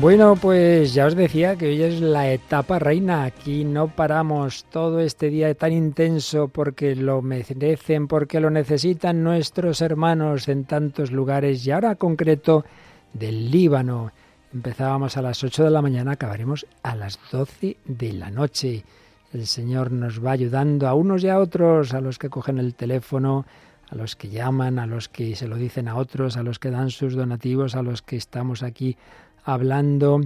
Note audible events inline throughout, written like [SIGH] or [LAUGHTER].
Bueno, pues ya os decía que hoy es la etapa reina. Aquí no paramos todo este día tan intenso porque lo merecen, porque lo necesitan nuestros hermanos en tantos lugares y ahora concreto del Líbano. Empezábamos a las 8 de la mañana, acabaremos a las 12 de la noche. El Señor nos va ayudando a unos y a otros, a los que cogen el teléfono, a los que llaman, a los que se lo dicen a otros, a los que dan sus donativos, a los que estamos aquí hablando.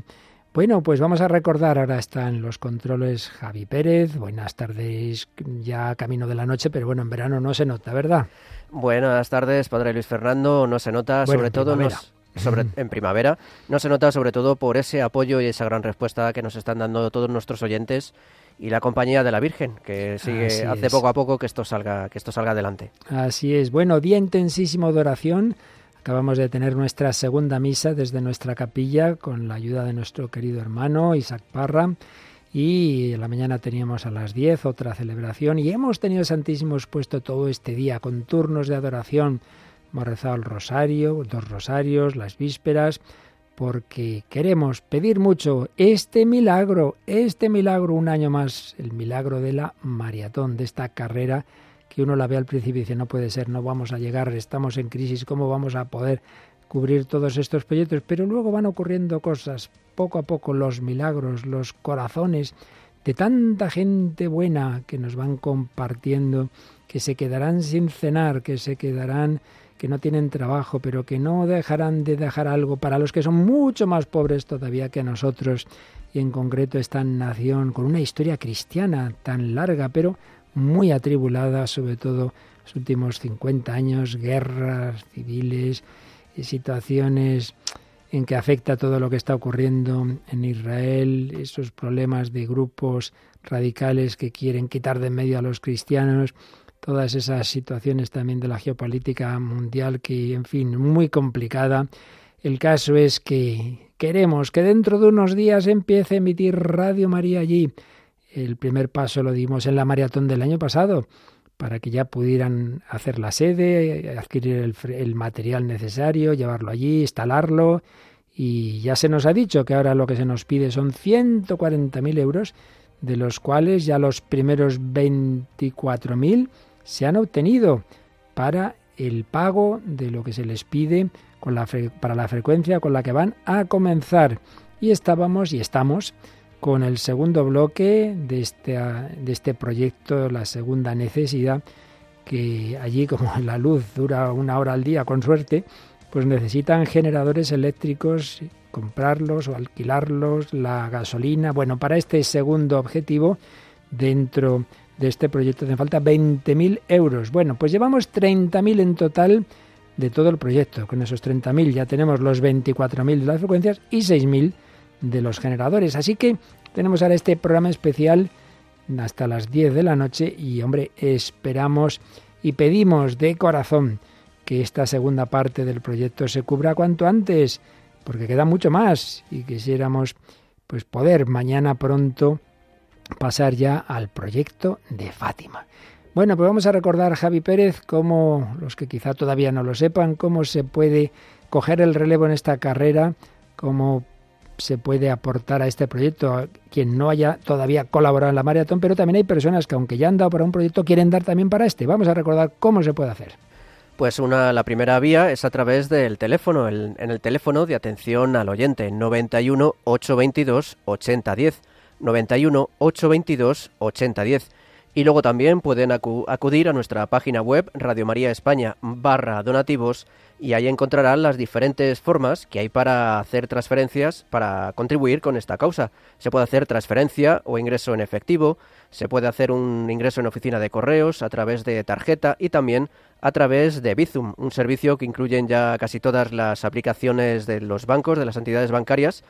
Bueno, pues vamos a recordar, ahora están los controles Javi Pérez. Buenas tardes, ya camino de la noche, pero bueno, en verano no se nota, ¿verdad? Buenas tardes, Padre Luis Fernando. No se nota, sobre todo sobre, [LAUGHS] en primavera, no se nota sobre todo por ese apoyo y esa gran respuesta que nos están dando todos nuestros oyentes y la compañía de la Virgen, que sigue hace poco a poco que esto salga, que esto salga adelante. Así es. Bueno, día intensísimo de oración Acabamos de tener nuestra segunda misa desde nuestra capilla con la ayuda de nuestro querido hermano Isaac Parra. Y en la mañana teníamos a las 10 otra celebración y hemos tenido Santísimos puesto todo este día con turnos de adoración. Hemos rezado el rosario, dos rosarios, las vísperas, porque queremos pedir mucho este milagro, este milagro un año más, el milagro de la maratón, de esta carrera que uno la ve al principio y dice, no puede ser, no vamos a llegar, estamos en crisis, ¿cómo vamos a poder cubrir todos estos proyectos? Pero luego van ocurriendo cosas, poco a poco los milagros, los corazones de tanta gente buena que nos van compartiendo, que se quedarán sin cenar, que se quedarán que no tienen trabajo, pero que no dejarán de dejar algo para los que son mucho más pobres todavía que nosotros, y en concreto esta nación con una historia cristiana tan larga, pero muy atribulada, sobre todo los últimos 50 años, guerras civiles, situaciones en que afecta todo lo que está ocurriendo en Israel, esos problemas de grupos radicales que quieren quitar de en medio a los cristianos, todas esas situaciones también de la geopolítica mundial que, en fin, muy complicada. El caso es que queremos que dentro de unos días empiece a emitir Radio María allí el primer paso lo dimos en la maratón del año pasado, para que ya pudieran hacer la sede, adquirir el, material necesario, llevarlo allí, instalarlo. Y ya se nos ha dicho que ahora lo que se nos pide son 140.000 euros, de los cuales ya los primeros 24.000 se han obtenido para el pago de lo que se les pide con la para la frecuencia con la que van a comenzar. Y estábamos y estamos con el segundo bloque de este, de este proyecto, la segunda necesidad, que allí [LAUGHS] como la luz dura una hora al día con suerte, pues necesitan generadores eléctricos, comprarlos o alquilarlos, la gasolina. Bueno, para este segundo objetivo, dentro de este proyecto hacen falta 20.000 euros. Bueno, pues llevamos 30.000 en total de todo el proyecto. Con esos 30.000 ya tenemos los 24.000 de las frecuencias y 6.000 de los generadores. Así que tenemos ahora este programa especial hasta las 10 de la noche y hombre, esperamos y pedimos de corazón que esta segunda parte del proyecto se cubra cuanto antes, porque queda mucho más y quisiéramos pues poder mañana pronto pasar ya al proyecto de Fátima. Bueno, pues vamos a recordar, Javi Pérez, cómo, los que quizá todavía no lo sepan, cómo se puede coger el relevo en esta carrera, cómo se puede aportar a este proyecto, a quien no haya todavía colaborado en la maratón, pero también hay personas que aunque ya han dado para un proyecto, quieren dar también para este. Vamos a recordar cómo se puede hacer. Pues una, la primera vía es a través del teléfono, en el teléfono de atención al oyente, 91 822 8010, 91 822 8010. Y luego también pueden acudir a nuestra página web Radio María España barra donativos y ahí encontrarán las diferentes formas que hay para hacer transferencias para contribuir con esta causa. Se puede hacer transferencia o ingreso en efectivo, se puede hacer un ingreso en oficina de correos a través de tarjeta y también a través de Bizum, un servicio que incluyen ya casi todas las aplicaciones de los bancos, de las entidades bancarias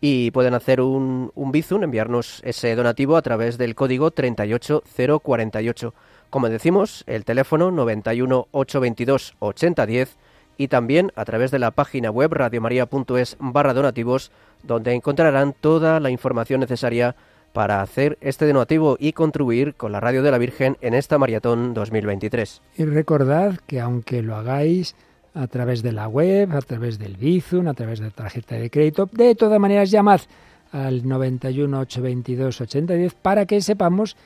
y pueden hacer un, un Bizum, enviarnos ese donativo a través del código 38048. Como decimos, el teléfono 91 822 8010 y también a través de la página web radiomaria.es barra donativos, donde encontrarán toda la información necesaria para hacer este donativo y contribuir con la Radio de la Virgen en esta maratón 2023. Y recordad que aunque lo hagáis a través de la web, a través del Bizum, a través de tarjeta de crédito. De todas maneras, llamad al 91 822 8010 para que sepamos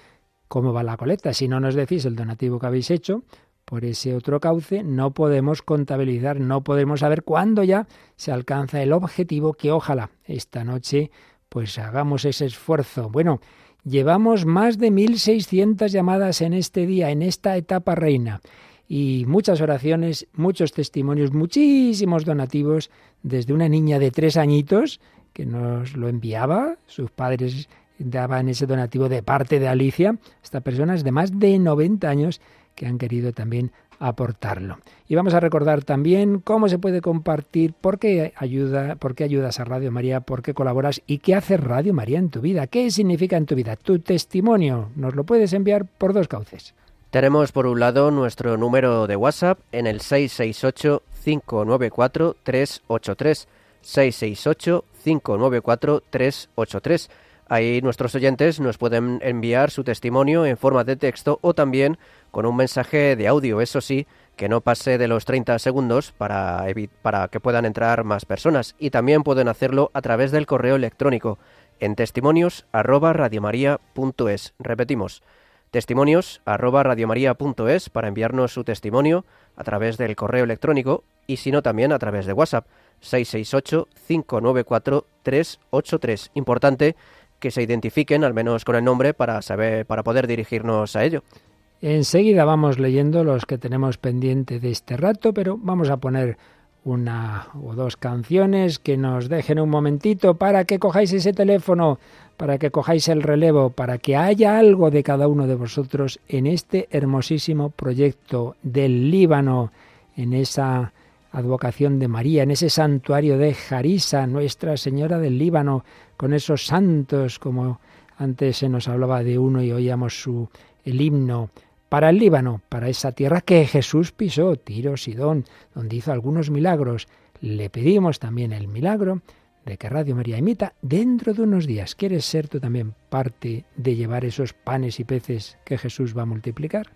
cómo va la colecta. Si no nos decís el donativo que habéis hecho por ese otro cauce, no podemos contabilizar, no podemos saber cuándo ya se alcanza el objetivo que ojalá esta noche pues hagamos ese esfuerzo. Bueno, llevamos más de 1.600 llamadas en este día, en esta etapa reina y muchas oraciones, muchos testimonios, muchísimos donativos desde una niña de tres añitos que nos lo enviaba, sus padres daban ese donativo de parte de Alicia, esta persona es de más de 90 años que han querido también aportarlo. Y vamos a recordar también cómo se puede compartir, por qué ayuda, por qué ayudas a Radio María, por qué colaboras y qué hace Radio María en tu vida, qué significa en tu vida. Tu testimonio nos lo puedes enviar por dos cauces. Tenemos por un lado nuestro número de WhatsApp en el 668 594 383 668 594 383 Ahí nuestros oyentes nos pueden enviar su testimonio en forma de texto o también con un mensaje de audio, eso sí, que no pase de los 30 segundos para, que puedan entrar más personas. Y también pueden hacerlo a través del correo electrónico en testimonios Repetimos, testimonios para enviarnos su testimonio a través del correo electrónico y si no también a través de WhatsApp 668 594 383. Importante que se identifiquen, al menos con el nombre, para saber, para poder dirigirnos a ello. Enseguida vamos leyendo los que tenemos pendiente de este rato, pero vamos a poner una o dos canciones que nos dejen un momentito para que cojáis ese teléfono, para que cojáis el relevo, para que haya algo de cada uno de vosotros en este hermosísimo proyecto del Líbano, en esa advocación de María, en ese santuario de Jarisa, Nuestra Señora del Líbano, con esos santos, como antes se nos hablaba de uno y oíamos su el himno para el Líbano, para esa tierra que Jesús pisó, Tiro, Sidón, donde hizo algunos milagros. Le pedimos también el milagro de que Radio María imita dentro de unos días. ¿Quieres ser tú también parte de llevar esos panes y peces que Jesús va a multiplicar?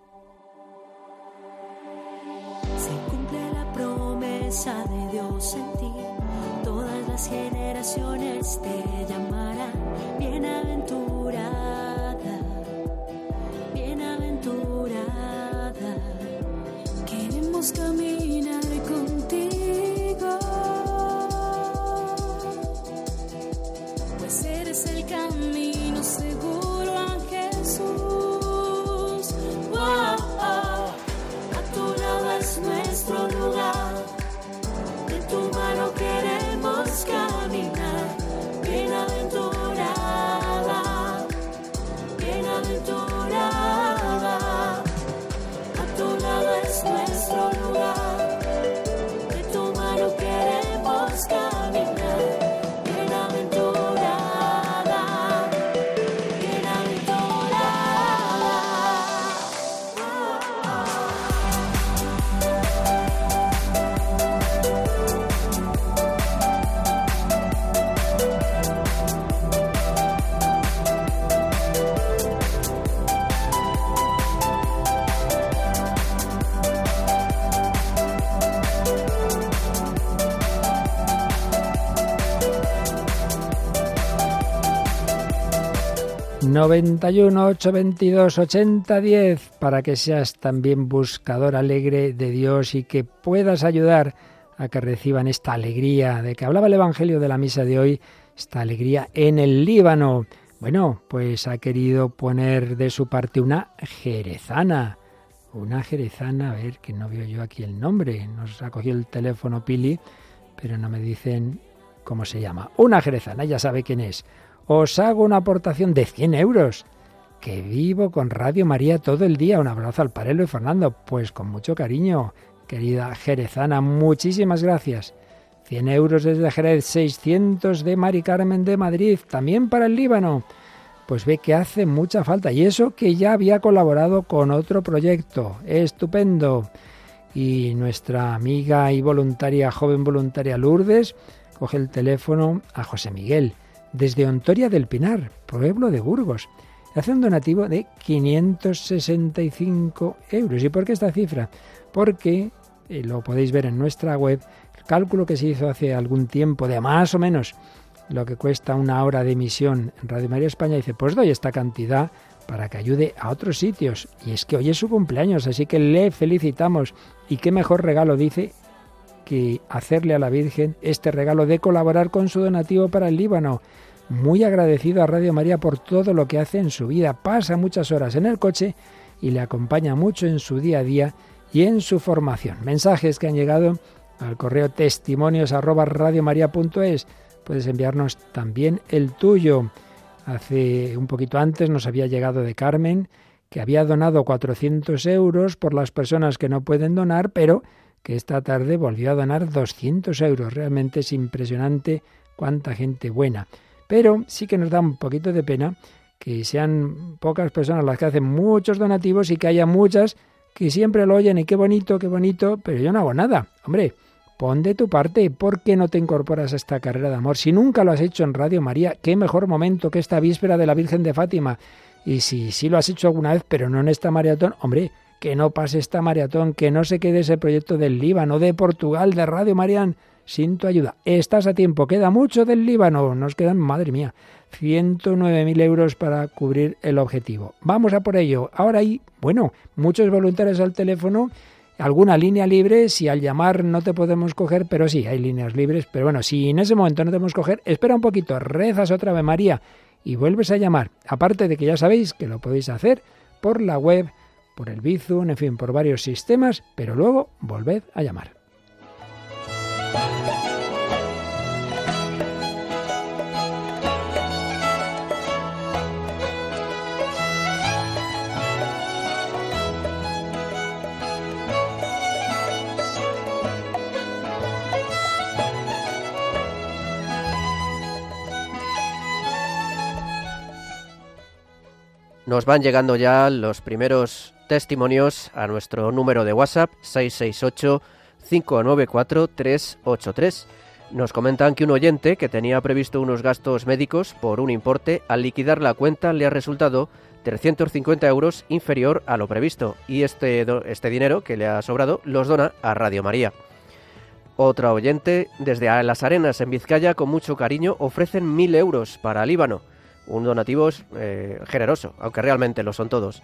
Todas las generaciones te llamarán Queremos caminar contigo, pues eres el camino seguro a Jesús. a tu lado es nuestro lugar. Tu mano queremos caminar, 91 822 8010 para que seas también buscador alegre de Dios y que puedas ayudar a que reciban esta alegría de que hablaba el Evangelio de la misa de hoy, esta alegría en el Líbano. Bueno, pues ha querido poner de su parte una jerezana. Una jerezana, a ver, que no veo yo aquí el nombre. Nos ha cogido el teléfono Pili, pero no me dicen cómo se llama. Una jerezana, ya sabe quién es os hago una aportación de 100 euros. Que vivo con Radio María todo el día. Un abrazo al Parelo y Fernando. Pues con mucho cariño, querida Jerezana, muchísimas gracias. 100 euros desde Jerez, 600 de Mari Carmen de Madrid, también para el Líbano. Pues ve que hace mucha falta. Y eso que ya había colaborado con otro proyecto. Estupendo. Y nuestra amiga y voluntaria, joven voluntaria Lourdes, coge el teléfono a José Miguel desde Ontoria del Pinar, pueblo de Burgos. Hace un donativo de 565 euros. ¿Y por qué esta cifra? Porque y lo podéis ver en nuestra web, el cálculo que se hizo hace algún tiempo de más o menos lo que cuesta una hora de emisión en Radio María España, dice, pues doy esta cantidad para que ayude a otros sitios. Y es que hoy es su cumpleaños, así que le felicitamos. Y qué mejor regalo, dice, hacerle a la Virgen este regalo de colaborar con su donativo para el Líbano. Muy agradecido a Radio María por todo lo que hace en su vida. Pasa muchas horas en el coche y le acompaña mucho en su día a día y en su formación. Mensajes que han llegado al correo testimonios arroba Puedes enviarnos también el tuyo. Hace un poquito antes nos había llegado de Carmen que había donado 400 euros por las personas que no pueden donar, pero que esta tarde volvió a donar 200 euros. Realmente es impresionante cuánta gente buena. Pero sí que nos da un poquito de pena que sean pocas personas las que hacen muchos donativos y que haya muchas que siempre lo oyen y qué bonito, qué bonito, pero yo no hago nada. Hombre, pon de tu parte, ¿por qué no te incorporas a esta carrera de amor? Si nunca lo has hecho en Radio María, qué mejor momento que esta víspera de la Virgen de Fátima. Y si sí lo has hecho alguna vez, pero no en esta maratón, hombre, que no pase esta maratón, que no se quede ese proyecto del Líbano, de Portugal, de Radio María sin tu ayuda. Estás a tiempo, queda mucho del Líbano, nos quedan, madre mía, 109.000 euros para cubrir el objetivo. Vamos a por ello. Ahora hay, bueno, muchos voluntarios al teléfono, alguna línea libre, si al llamar no te podemos coger, pero sí, hay líneas libres, pero bueno, si en ese momento no te podemos coger, espera un poquito, rezas otra vez María y vuelves a llamar. Aparte de que ya sabéis que lo podéis hacer por la web, por el Bizum, en fin, por varios sistemas, pero luego volved a llamar. Nos van llegando ya los primeros testimonios a nuestro número de WhatsApp 668-594-383. Nos comentan que un oyente que tenía previsto unos gastos médicos por un importe, al liquidar la cuenta le ha resultado 350 euros inferior a lo previsto y este, este dinero que le ha sobrado los dona a Radio María. Otra oyente, desde Las Arenas, en Vizcaya, con mucho cariño, ofrecen mil euros para Líbano un donativo eh, generoso, aunque realmente lo son todos.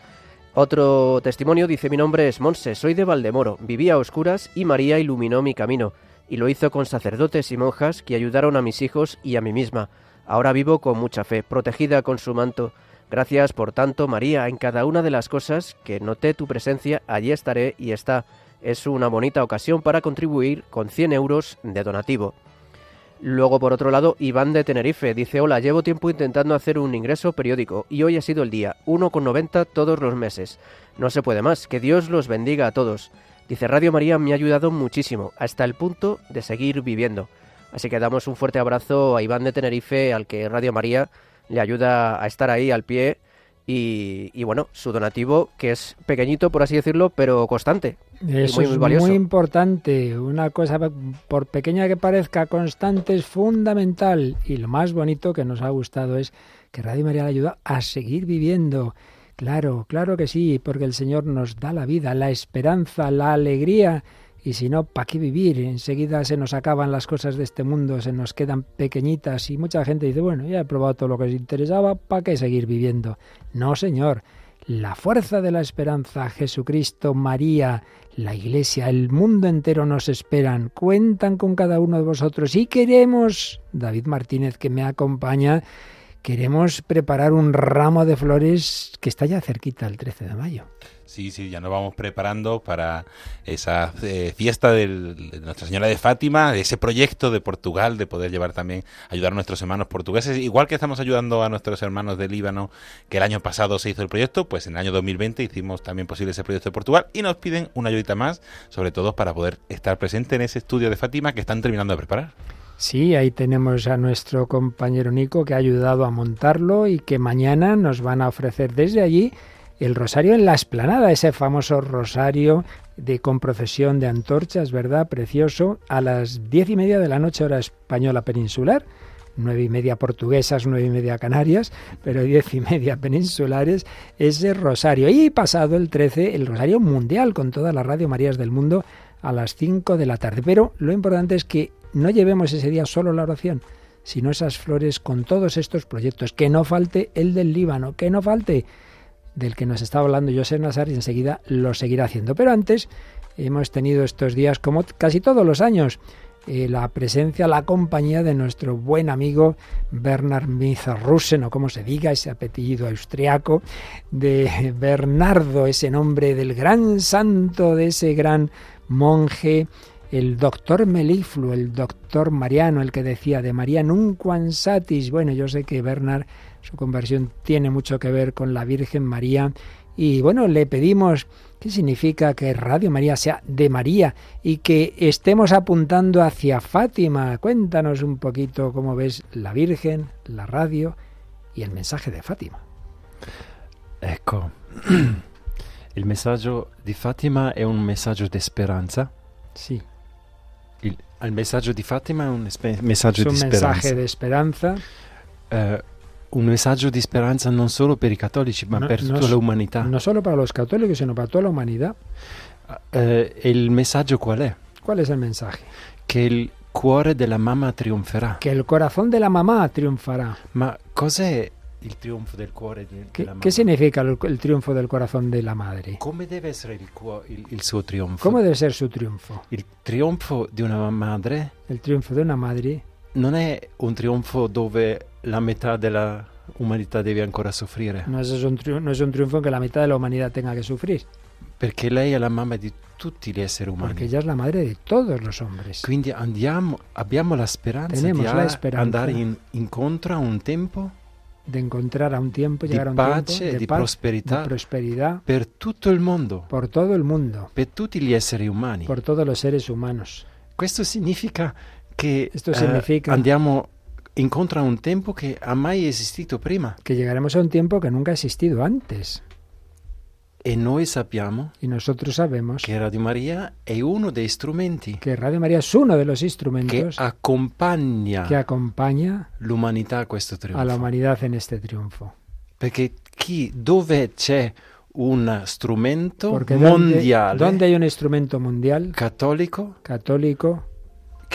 Otro testimonio dice mi nombre es Monse, soy de Valdemoro, vivía a oscuras y María iluminó mi camino, y lo hizo con sacerdotes y monjas que ayudaron a mis hijos y a mí misma. Ahora vivo con mucha fe, protegida con su manto. Gracias por tanto, María, en cada una de las cosas que noté tu presencia, allí estaré y está. Es una bonita ocasión para contribuir con 100 euros de donativo. Luego, por otro lado, Iván de Tenerife dice, hola, llevo tiempo intentando hacer un ingreso periódico y hoy ha sido el día, 1,90 todos los meses. No se puede más, que Dios los bendiga a todos. Dice, Radio María me ha ayudado muchísimo, hasta el punto de seguir viviendo. Así que damos un fuerte abrazo a Iván de Tenerife, al que Radio María le ayuda a estar ahí al pie y, bueno, su donativo, que es pequeñito, por así decirlo, pero constante. Eso muy, muy es muy importante. Una cosa, por pequeña que parezca, constante es fundamental. Y lo más bonito que nos ha gustado es que Radio María le ayuda a seguir viviendo. Claro, claro que sí, porque el Señor nos da la vida, la esperanza, la alegría y si no, ¿para qué vivir? Enseguida se nos acaban las cosas de este mundo, se nos quedan pequeñitas y mucha gente dice, bueno, ya he probado todo lo que os interesaba, ¿para qué seguir viviendo? No, Señor. La fuerza de la esperanza, Jesucristo, María, la Iglesia, el mundo entero nos esperan, cuentan con cada uno de vosotros y queremos, David Martínez que me acompaña, queremos preparar un ramo de flores que está ya cerquita el 13 de mayo. Sí, sí, ya nos vamos preparando para esa eh, fiesta de Nuestra Señora de Fátima, de ese proyecto de Portugal, de poder llevar también, ayudar a nuestros hermanos portugueses, igual que estamos ayudando a nuestros hermanos de Líbano, que el año pasado se hizo el proyecto, pues en el año 2020 hicimos también posible ese proyecto de Portugal y nos piden una ayudita más, sobre todo para poder estar presente en ese estudio de Fátima que están terminando de preparar. Sí, ahí tenemos a nuestro compañero Nico que ha ayudado a montarlo y que mañana nos van a ofrecer desde allí el rosario en la esplanada, ese famoso rosario de con procesión de antorchas, ¿verdad? Precioso, a las diez y media de la noche hora española peninsular, nueve y media portuguesas, nueve y media canarias, pero diez y media peninsulares, ese rosario. Y pasado el 13, el rosario mundial con todas las Radio Marías del mundo a las 5 de la tarde. Pero lo importante es que no llevemos ese día solo la oración, sino esas flores con todos estos proyectos. Que no falte el del Líbano, que no falte del que nos estaba hablando José Nazar y enseguida lo seguirá haciendo. Pero antes hemos tenido estos días, como casi todos los años, eh, la presencia, la compañía de nuestro buen amigo Bernard Mizarrusen, o como se diga, ese apellido austriaco, de [LAUGHS] Bernardo, ese nombre del gran santo, de ese gran monje, el doctor Melifluo, el doctor Mariano, el que decía de María nunquam satis. Bueno, yo sé que Bernard, su conversión tiene mucho que ver con la Virgen María y bueno, le pedimos ¿Qué significa que Radio María sea de María y que estemos apuntando hacia Fátima? Cuéntanos un poquito cómo ves la Virgen, la radio y el mensaje de Fátima. Ecco, [CLEARS THROAT] il messaggio di Fatima è un messaggio di speranza. Sì. Il, il messaggio di Fatima è un messaggio Es un di speranza. mensaje de esperanza, Eh, un messaggio di speranza non solo per i cattolici, ma No- per no tutta s- l'umanità. no solo para los católicos, sino para toda la humanidad. Eh, e il messaggio qual è? ¿Cuál es el mensaje? Che il cuore della mamma trionferà. Que el corazón de la mamá triunfará. Ma cos'è il trionfo del cuore de- ¿Qué, della mamma? qué significa el, el triunfo del corazón de la madre? Come deve essere il, cuo- il- il suo trionfo? ¿Cómo debe ser su triunfo? Il trionfo di una madre El triunfo de una madre non è un trionfo dove la metà della umanità deve ancora soffrire, no es, un triunfo, no es un triunfo que la mitad de la humanidad tenga que sufrir, perché lei è la mamma di tutti gli esseri umani. porque ella es la madre de todos los hombres. Quindi andiamo, abbiamo la speranza Tenemos di la speranza. andare in- incontro a un tempo De encontrar a un tiempo, di llegar a un pace tiempo e de di paz, prosperità de prosperidad per tutto il mondo, por todo el mundo, per tutti gli esseri umani. por todos los seres humanos. Questo significa che Esto eh, significa- andiamo incontro a un tempo che ha mai esistito prima Que llegaremos a un tiempo que nunca ha existido antes. e noi sappiamo Y nosotros sabemos che Radio Maria è uno dei strumenti que Radio María es uno de los che instrumentos accompagna que acompaña l'umanità a questo a la humanidad en este triunfo. Perché chi, dove c'è un strumento Porque donde, mondiale donde hay un instrumento mundial cattolico católico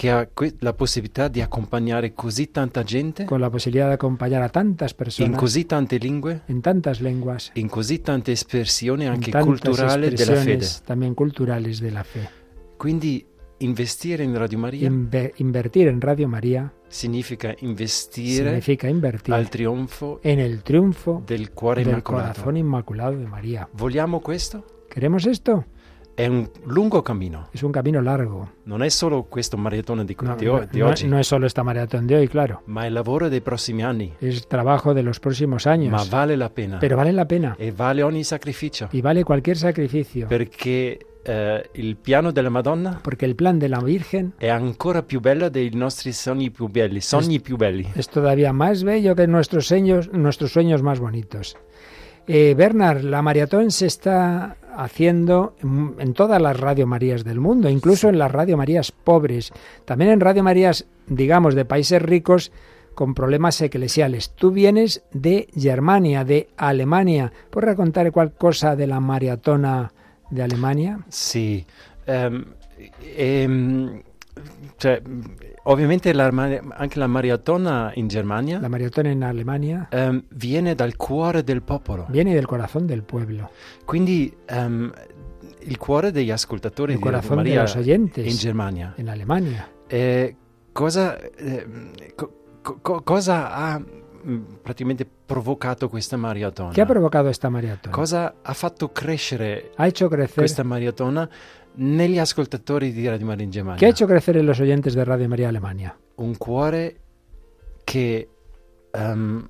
che ha que- la possibilità di accompagnare così tanta gente con la posibilidad de acompañar a tantas in così tante lingue, en tantas lenguas, in così tante espressioni anche culturali della fede. también culturales de la fe. Quindi investire in Radio Maria Inve- invertir en Radio María significa investire significa al trionfo en el triunfo del cuore del immacolato. corazón inmaculado de María. Vogliamo questo? ¿Queremos esto? È un lungo cammino, Es un camino largo. non è solo questo maratona di, No, di no- di no- oggi, no es solo esta maratón de hoy, claro. ma è il lavoro dei prossimi anni. Es trabajo de los próximos años. Ma vale la pena Pero vale la pena. e vale ogni sacrificio Y vale cualquier sacrificio. perché eh, il piano della Madonna Porque el plan de la Virgen è ancora più bello dei nostri sogni più belli, sogni più belli. es todavía más bello que nuestros sueños, nuestros sueños más bonitos. Eh, Bernard, la maratón se está haciendo en, todas las Radio Marías del mundo, incluso en las Radio Marías pobres, también en Radio Marías, digamos, de países ricos con problemas eclesiales. Tú vienes de Germania, de Alemania. ¿Puedes contar cuál cosa de la maratona de Alemania? Ehm, ehm, cioè, ovviamente la, anche la maratona in Germania La maratona en Alemania ehm, viene dal cuore del popolo, viene del corazón del pueblo, quindi ehm, il cuore degli ascoltatori el di corazón de Maria in oyentes Germania. en Alemania. Eh, cosa, ehm, co- co- cosa ha mm, praticamente provocato questa maratona? ¿Qué ha provocado esta maratona? Cosa ha fatto crescere Ha questa maratona negli ascoltatori di Radio Maria in Germania? ¿qué ha hecho crecer en los oyentes de Radio María Alemania? un cuore che ehm,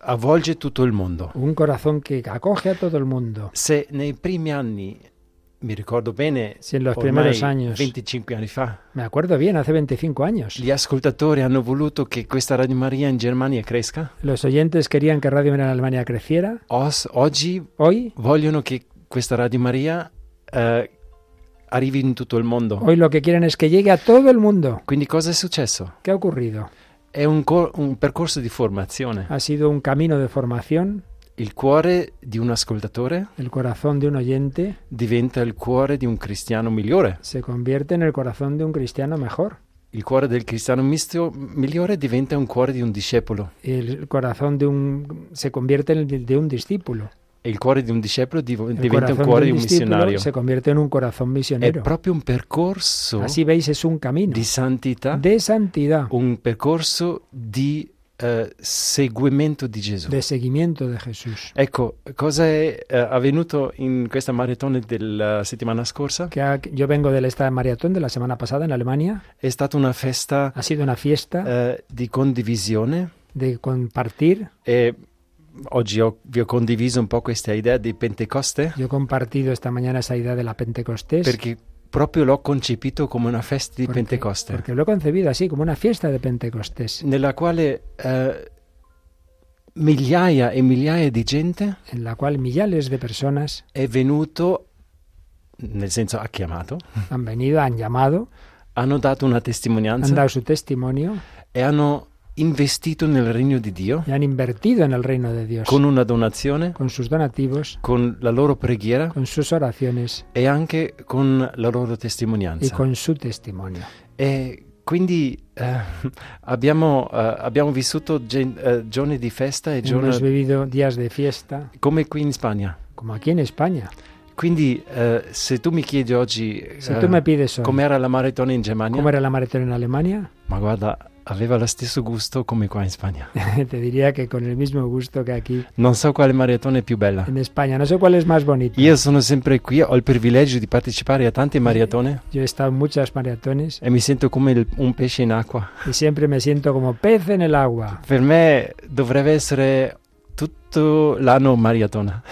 avvolge tutto il mondo. Un corazón que acoge a todo el mundo. Se nei primi anni, mi ricordo bene, Si en los primeros años, 25 anni fa, me acuerdo bien, hace 25 años, gli ascoltatori hanno voluto che questa Radio Maria in Germania cresca, los oyentes querían que Radio María Alemania creciera. os- oggi Hoy, vogliono che questa Radio Maria eh, arrivi in tutto il mondo. hoy lo que quieren es que llegue a todo el mundo. Quindi cosa è successo? ¿Qué ha ocurrido? È un, co- un percorso di formazione Ha sido un camino de formación il cuore di un ascoltatore el corazón de un oyente, diventa il cuore di un cristiano migliore. se convierte en el corazón de un cristiano mejor. Il cuore del cristiano mistio- migliore diventa un cuore di un discepolo. El corazón de un se convierte en el de un discípulo. Il cuore di un discepolo diventa un cuore di un missionario. se convierte en un corazón È misionero. proprio un percorso veis, un di santità, de santidad, un percorso di eh, seguimento di Gesù. de seguimiento de Jesús. Ecco, cosa è eh, avvenuto in questa maratona della settimana scorsa? Ha- yo vengo de esta maratón de la semana pasada en Alemania. È stata una festa Ha sido una fiesta eh, di condivisione de compartir. e oggi ho- vi ho condiviso un po' questa idea di Pentecoste. Yo he compartido esta mañana esa idea de la Pentecostés. perché proprio l'ho concepito come una festa di porque- Pentecoste. Porque lo he concebido así, como una fiesta de Pentecostés, nella quale eh, migliaia e migliaia di gente en la cual millares de personas è venuto, nel senso ha chiamato, han venido, han llamado, hanno dato una han testimonianza dado su testimonio e hanno investito nel regno di Dio y han invertido en el reino de Dios con una donazione, con sus donativos, con la loro preghiera con sus oraciones e anche con la loro y testimonianza. con su testimonio. E quindi eh, abbiamo, eh, abbiamo vissuto gen- eh, giorni di festa e giorni Hemos vivido días de fiesta, come qui in Spagna. como aquí en España. Quindi eh, se tu mi chiedi oggi Si eh, tú me pides hoy, com'era la maratona in Germania, ¿cómo era la maratón en Alemania? ma guarda, aveva lo stesso gusto come qua in Spagna. [LAUGHS] Te diría que con el mismo gusto que aquí Non so quale maratona è più bella. en España. No sé cuál es más bonito. Io sono sempre qui, ho il privilegio di partecipare a tante maratone Yo he estado en muchas maratones e mi sento come il- un pesce in acqua. y siempre me siento como pez en el agua. Per me dovrebbe essere tutto l'anno maratona.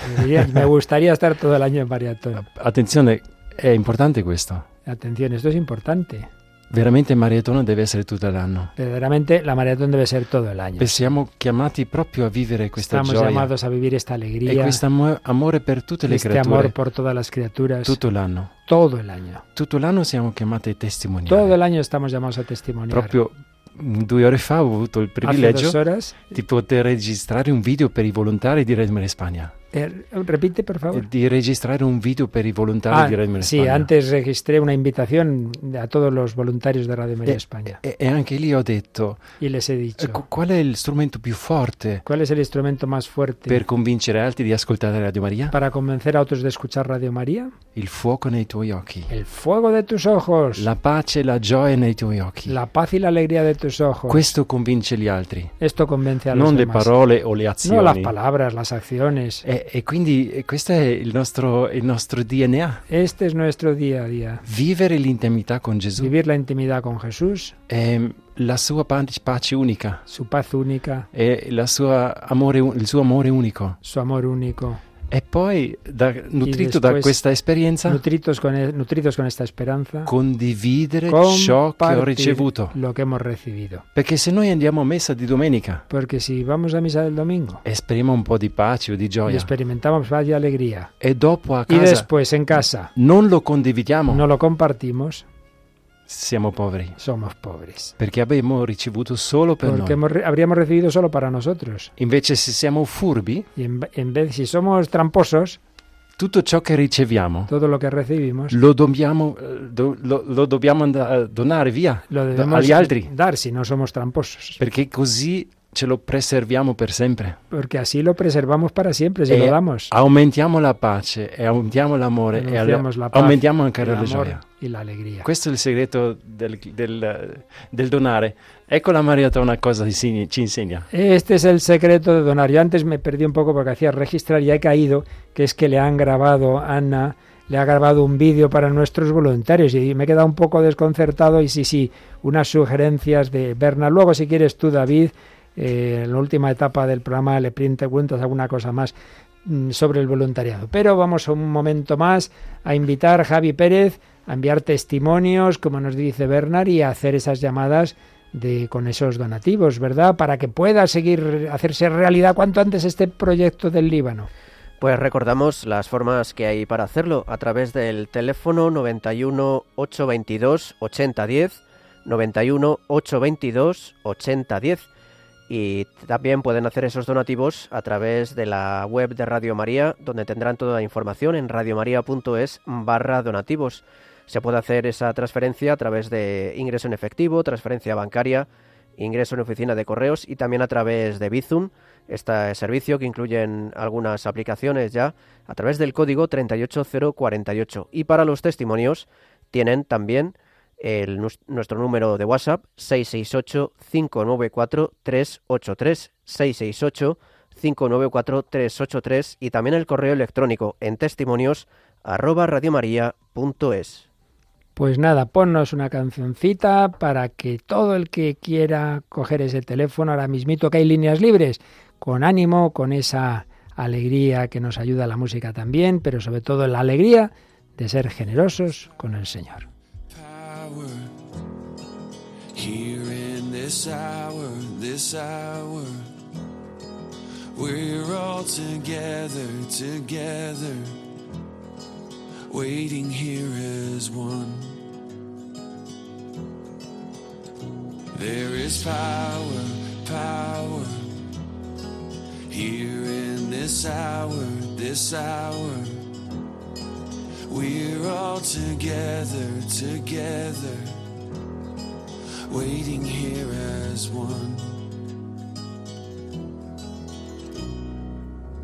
Me gustaría estar todo el año en maratón. Attenzione, è importante questo. Atención, esto es importante. Veramente maratona deve essere tutto l'anno. Verdaderamente la maratón debe ser todo el año. E siamo chiamati proprio a vivere questa Estamos gioia llamados a vivir esta e alegría, questo amo- amore per tutte le este creature amor por todas las criaturas, tutto l'anno. todo el año. Tutto l'anno siamo chiamati a testimoniare. Todo el año estamos llamados a testimoniar. Proprio due ore fa ho avuto il privilegio di poter registrare un video per i volontari di Redmere Spagna. Eh, repite por favor. Di registrare un video per i volontari Ah, di Redmere sí, Spagna. antes registré una invitación a todos los voluntarios de Radio María Eh, España E, e anche lì ho detto, y les he dicho, ecco, qual è il strumento più forte ¿cuál es el instrumento más fuerte per convincere altri di ascoltare Radio Maria? para convencer a otros de escuchar Radio María? Il fuoco nei tuoi occhi. El fuego de tus ojos, La pace e la gioia nei tuoi occhi. la paz y la alegría de tus ojos. Questo convince gli altri, Esto convence a los non le demás. parole o le no azioni. las palabras, las acciones. E, e quindi questo è il nostro, il nostro DNA. Este es nuestro día a día. Vivere l'intimità con Gesù Vivir la intimidad con Jesús, la sua pa- pace unica, su paz única, la sua amore, il suo amore unico. su amor único. E poi, da- nutrito da después, questa esperienza, con, nutridos con esta esperanza, condividere ciò che ho ricevuto. Perché se noi andiamo a messa di domenica Porque si vamos a misa del domingo esprimiamo un po' di pace o di gioia. e dopo a casa después en casa non lo condividiamo, no lo compartimos, siamo poveri. somos pobres. Perché abbiamo ricevuto solo per Porque noi. hemos re- habríamos recibido solo para nosotros. Invece se siamo furbi, Y en, en vez, si somos tramposos, tutto ciò che riceviamo todo lo que recibimos lo dobbiamo, eh, do- lo- lo dobbiamo and- eh, donare via lo da- debemos agli altri, dar si no somos tramposos. perché così ce lo preserviamo per sempre. Porque así lo preservamos para siempre si Eh, lo damos. Aumentiamo la pace e aumentiamo l'amore e la paz, aumentiamo anche la gioia. y la alegría. Questo è il segreto del, del- del donare. Ecco la maratona cosa ci insegna. Este es el secreto de donar. Yo antes me perdí un poco porque hacía registrar y he caído, que es que le han grabado, Ana, le ha grabado un vídeo para nuestros voluntarios y me he quedado un poco desconcertado y sí, sí, unas sugerencias de Berna. Luego, si quieres tú, David, eh, en la última etapa del programa le te cuentas alguna cosa más mm, sobre el voluntariado. Pero vamos un momento más a invitar a Javi Pérez a enviar testimonios, como nos dice Bernard, y a hacer esas llamadas de con esos donativos, ¿verdad? Para que pueda seguir hacerse realidad cuanto antes este proyecto del Líbano. Pues recordamos las formas que hay para hacerlo a través del teléfono 91 822 8010, 91 822 8010 y también pueden hacer esos donativos a través de la web de Radio María, donde tendrán toda la información en radiomaria.es barra donativos. Se puede hacer esa transferencia a través de ingreso en efectivo, transferencia bancaria, ingreso en oficina de correos y también a través de Bizum, este servicio que incluyen algunas aplicaciones ya, a través del código 38048. Y para los testimonios tienen también el, nuestro número de WhatsApp 668-594-383, 668-594-383 y también el correo electrónico en testimonios arroba radiomaria.es. Pues nada, ponnos una cancioncita para que todo el que quiera coger ese teléfono, ahora mismito que hay líneas libres, con ánimo, con esa alegría que nos ayuda la música también, pero sobre todo la alegría de ser generosos con el Señor. hour, here in this hour, this hour. We're all together, together, waiting here as one. There is power, power, here in this hour, this hour. We're all together, together, waiting here as one.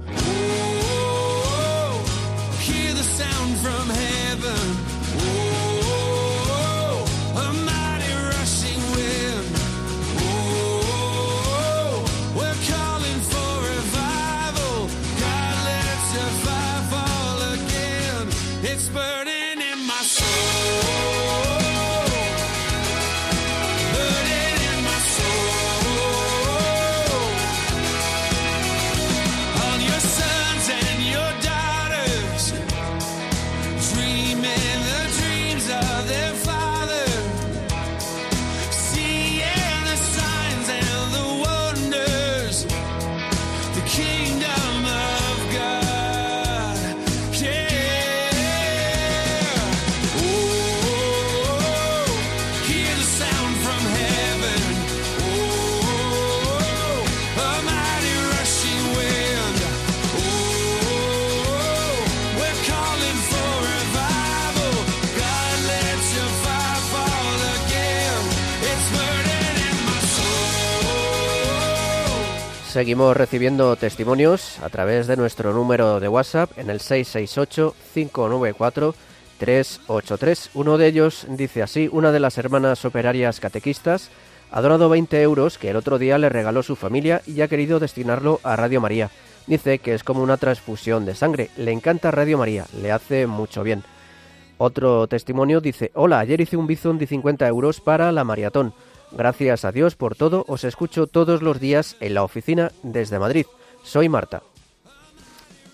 Ooh, hear the sound from heaven. Seguimos recibiendo testimonios a través de nuestro número de WhatsApp en el 668-594-383. Uno de ellos dice así, una de las hermanas operarias catequistas ha donado 20 euros que el otro día le regaló su familia y ha querido destinarlo a Radio María. Dice que es como una transfusión de sangre. Le encanta Radio María, le hace mucho bien. Otro testimonio dice, hola, ayer hice un bizum de 50 euros para la maratón. Gracias a Dios por todo, os escucho todos los días en la oficina desde Madrid. Soy Marta.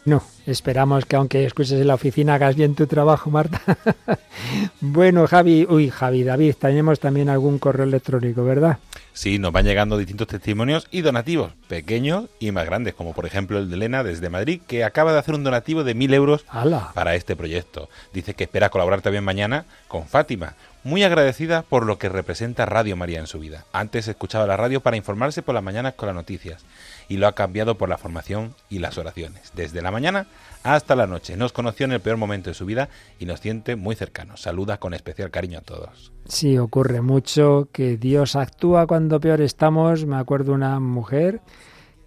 No, esperamos que aunque escuches en la oficina hagas bien tu trabajo, Marta. [LAUGHS] bueno, Javi, uy, Javi, David, tenemos también algún correo electrónico, ¿verdad? Sí, nos van llegando distintos testimonios y donativos, pequeños y más grandes, como por ejemplo el de Elena desde Madrid, que acaba de hacer un donativo de mil euros ¡Hala! para este proyecto. Dice que espera colaborar también mañana con Fátima, muy agradecida por lo que representa Radio María en su vida. Antes escuchaba la radio para informarse por las mañanas con las noticias y lo ha cambiado por la formación y las oraciones. Desde la mañana hasta la noche. Nos conoció en el peor momento de su vida y nos siente muy cercanos. Saluda con especial cariño a todos. Sí, ocurre mucho que Dios actúa cuando peor estamos. Me acuerdo una mujer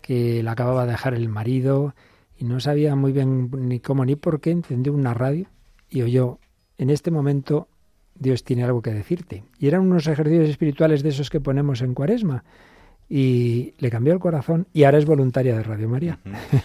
que la acababa de dejar el marido y no sabía muy bien ni cómo ni por qué, encendió una radio y oyó, en este momento Dios tiene algo que decirte. Y eran unos ejercicios espirituales de esos que ponemos en cuaresma. Y le cambió el corazón y ahora es voluntaria de Radio María.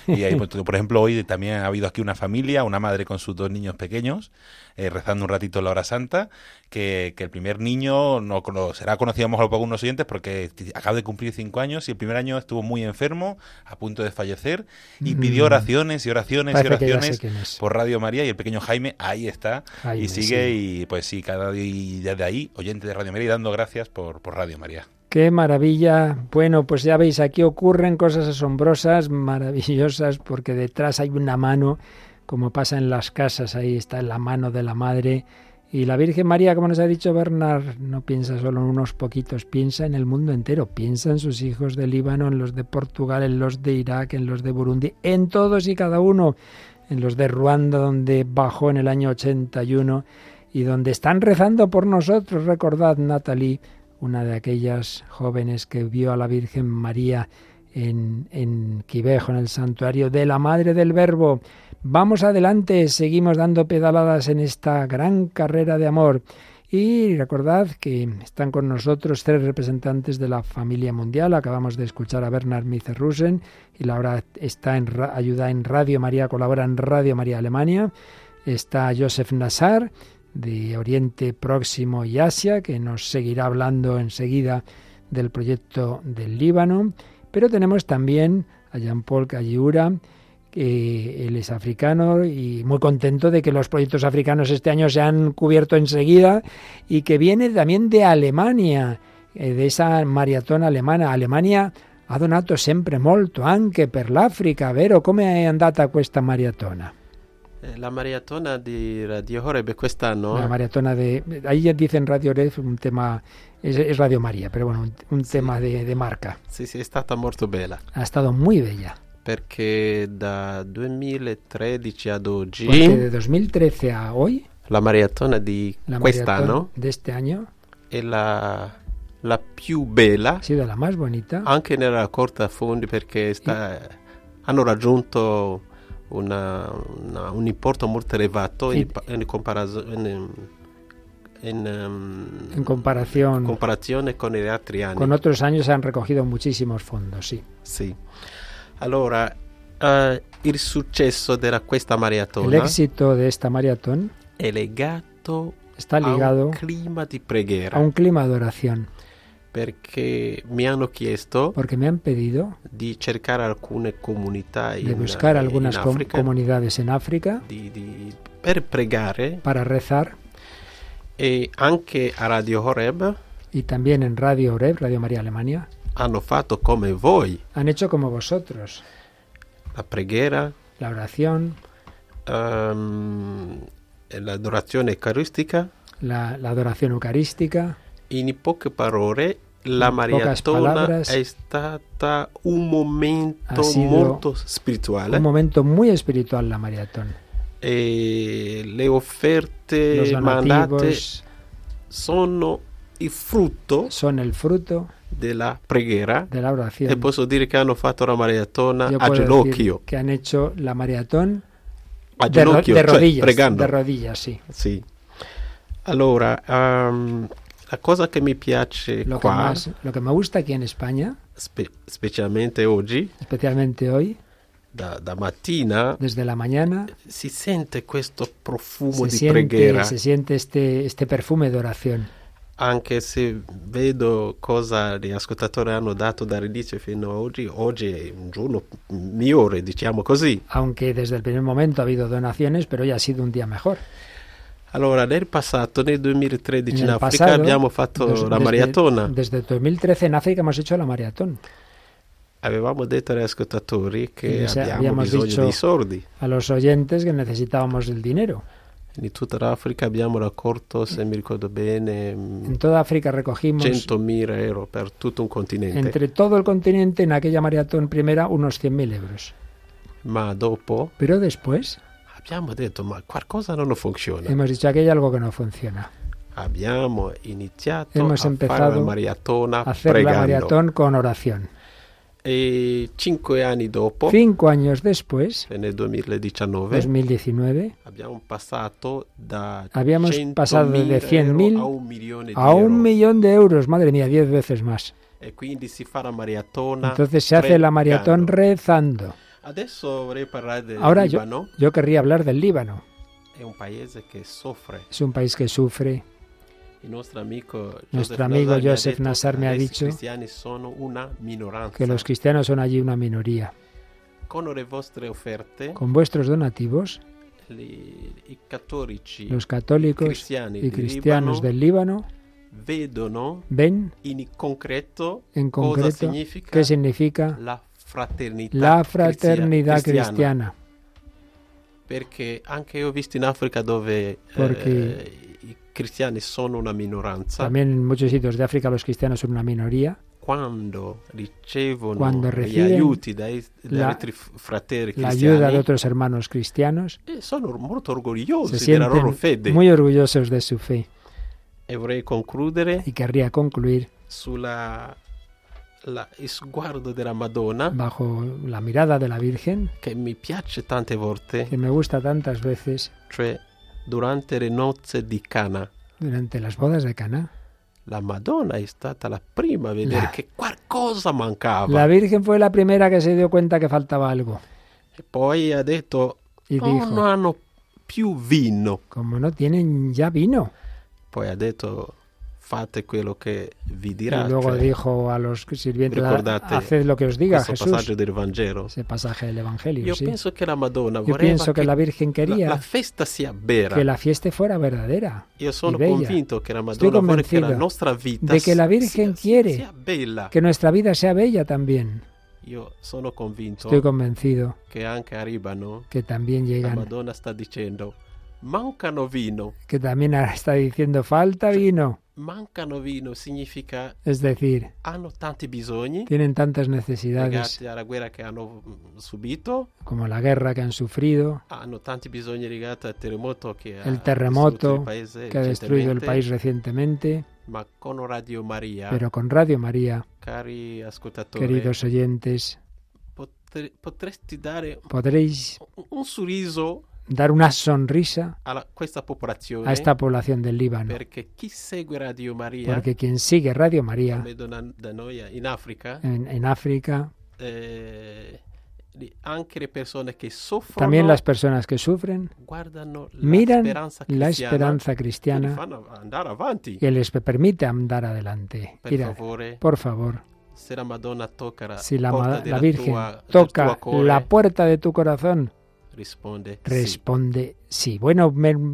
Y ahí, pues, por ejemplo, hoy también ha habido aquí una familia, una madre con sus dos niños pequeños, eh, rezando un ratito la hora santa, que, que el primer niño no será conocido a lo mejor por algunos oyentes porque acaba de cumplir cinco años y el primer año estuvo muy enfermo, a punto de fallecer, y Mm. pidió oraciones y oraciones Parece y oraciones por Radio María y el pequeño Jaime ahí está Jaime, y sigue sí. y pues sí, cada día y desde ahí, oyente de Radio María y dando gracias por, por Radio María. Qué maravilla. Bueno, pues ya veis, aquí ocurren cosas asombrosas, maravillosas, porque detrás hay una mano, como pasa en las casas, ahí está la mano de la madre Y la Virgen María, como nos ha dicho Bernard, no piensa solo en unos poquitos, piensa en el mundo entero, piensa en sus hijos del Líbano, en los de Portugal, en los de Irak, en los de Burundi, en todos y cada uno, en los de Ruanda, donde bajó en el año 81 y donde están rezando por nosotros. Recordad, Natalie, una de aquellas jóvenes que vio a la Virgen María en, en Quivejo, en el santuario de la Madre del Verbo. Vamos adelante, seguimos dando pedaladas en esta gran carrera de amor. Y recordad que están con nosotros tres representantes de la familia mundial. Acabamos de escuchar a Bernard Micerrusen y Laura está en ayuda en Radio María, colabora en Radio María Alemania. Está Joseph Nassar de Oriente Próximo y Asia, que nos seguirá hablando enseguida del proyecto del Líbano. Pero tenemos también a Jean-Paul Calliura, que él es africano y muy contento de que los proyectos africanos este año se han cubierto enseguida y que viene también de Alemania, eh, de esa maratona alemana. Alemania ha donato sempre molto anche per l'Africa, vero? Come è andata questa maratona? Eh, La maratona di Radio Horeb quest'anno La maratona de... Ahí ya dicen Radio Red un tema... Es, Radio Maria, pero bueno, un, un tema de, de marca. sì, sì, è stata molto bella Ha estado muy bella. perché da 2013 ad oggi Porque de 2013 a hoy, la maratona di la quest'anno de este año è la, la più bella sido la más bonita. anche nella raccolta fondi perché sta- hanno raggiunto una- una- un importo molto elevato in, in in- in, ehm, En comparación comparazione con gli altri anni. con otros años se han recogido muchísimos fondos, sí. Sì. Allora, eh, il successo di questa El maratona éxito de esta maratón è legato está a ligado un clima di preghiera a un clima de oración, perché mi hanno chiesto porque me han pedido di cercare alcune comunità de in, buscar in algunas com- comunidades en África di- di- per pregare para rezar. E anche a Radio Horeb y también en Radio Oreb, Radio María Alemania, hanno fatto come voi han hecho como vosotros, la preghiera, la oración, ehm, e l'adorazione eucaristica. la, la adoración eucarística, In poche parole, la maratona stata un momento molto spirituale un momento muy espiritual la maratón. e le offerte mandate sono il frutto son el fruto della preghiera de la oración. e posso dire che hanno fatto la maratona a puedo ginocchio, decir que han hecho la maratón a de, ro- de cioè rodillas, pregando. de rodillas, sí. Sì. Allora, ehm, la cosa che mi piace Lo que, más, lo que me gusta aquí en España, spe- specialmente oggi, especialmente hoy, da, da mattina, desde la mañana, si sente questo profumo se di siente, preghiera, se siente este, este perfume de oración. anche se vedo cosa gli ascoltatori hanno dato dall'inizio fino a oggi, oggi è un giorno migliore, diciamo così. Aunque desde el primer momento ha habido donaciones, pero hoy ha sido un día mejor. Allora, nel passato, nel 2013 in, Africa, pasado, abbiamo fatto des- la desde- maratona. Desde 2013 en África hemos hecho la maratón. Avevamo detto agli ascoltatori che abbiamo abbiamo bisogno dei soldi. A los oyentes que necesitábamos el dinero. In tutta l'Africa abbiamo raccolto, se mi ricordo bene, En toda África recogimos 100.000 euro per tutto un continente. entre todo el continente en aquella maratón primera unos 100.000 euros. Ma dopo Pero después abbiamo detto, ma qualcosa non funziona. hemos dicho aquí hay algo que no funciona. Abbiamo iniziato Hemos a empezado maratona Hacer la maratón con oración. E Cinco años después, nel 2019, 2019, abbiamo passato da Habíamos 100.000 pasado de euro 100.000 a un a millón de euros. Madre mía, diez veces más. E Entonces se hace la maratón rezando. Adesso vorrei parlare del Ahora yo, querría hablar del Líbano. Un. Es un país que sufre. Nuestro amigo Joseph me ha dicho. Que los cristianos son allí una minoría. Con le vostre offerte, Con vuestros donativos, li- i cattolici los católicos cristiani y cristianos del Líbano vedono ven in concreto en cosa concreto significa qué significa la fraternità la fraternidad cristiana. cristiana. Perché anche io ho visto in Africa dove Perché- eh, i cristiani sono una minoranza, También en muchos sitios de África los cristianos son una minoría. quando ricevono Quando gli aiuti dai, dagli la- fratelli La ayuda de otros hermanos cristianos. eh, sono molto Se orgogliosi della loro fede. muy orgullosos de su fe. E vorrei concludere Y querría concluir sulla la- sguardo della Madonna bajo la mirada de la Virgen, che mi piace tante volte, que me gusta tantas veces cioè durante le nozze di Cana. durante las bodas de Cana. La Madonna è stata la prima a vedere La- che qualcosa mancava. La Virgen fue la primera que se dio cuenta que faltaba algo. E poi ha detto, Y "Oh, dijo, non hanno più vino. como no tienen ya vino. Poi ha detto, fate quello che vi dirà. y luego dijo a los sirvientes, haced lo que os diga Jesús. passaggio del Vangelo. Ese pasaje del Evangelio, Io sí. penso che la Madonna Yo pienso que la Virgen la, quería la vera. que la fiesta fuera verdadera. Io sono convinto la Madonna vuole la nostra vita de que la Virgen quiere bella. Que nuestra vida sea bella también. Io sono convinto Estoy convencido anche que también la llegan, Madonna sta dicendo, mancano vino. que también ahora está diciendo falta vino. Mancano vino significa Es decir, hanno tanti bisogni tienen tantas necesidades legati alla guerra che hanno mm, subito, como la guerra que han sufrido, hanno tanti bisogni legati al terremoto che ha el terremoto que ha destruido el país recientemente, Ma con Radio Maria, pero con Radio María, cari ascoltatori, queridos oyentes, potre- potresti dare podréis un- un sorriso dar una sonrisa a questa popolazione a esta población del Líbano, porque quien sigue Radio María en, en África, eh, persone che soffrono también las personas que sufren, miran la esperanza cristiana que les permite andar adelante. por favor, si la, la Virgen toca la puerta de tu corazón, risponde sì. responde sí. Bueno,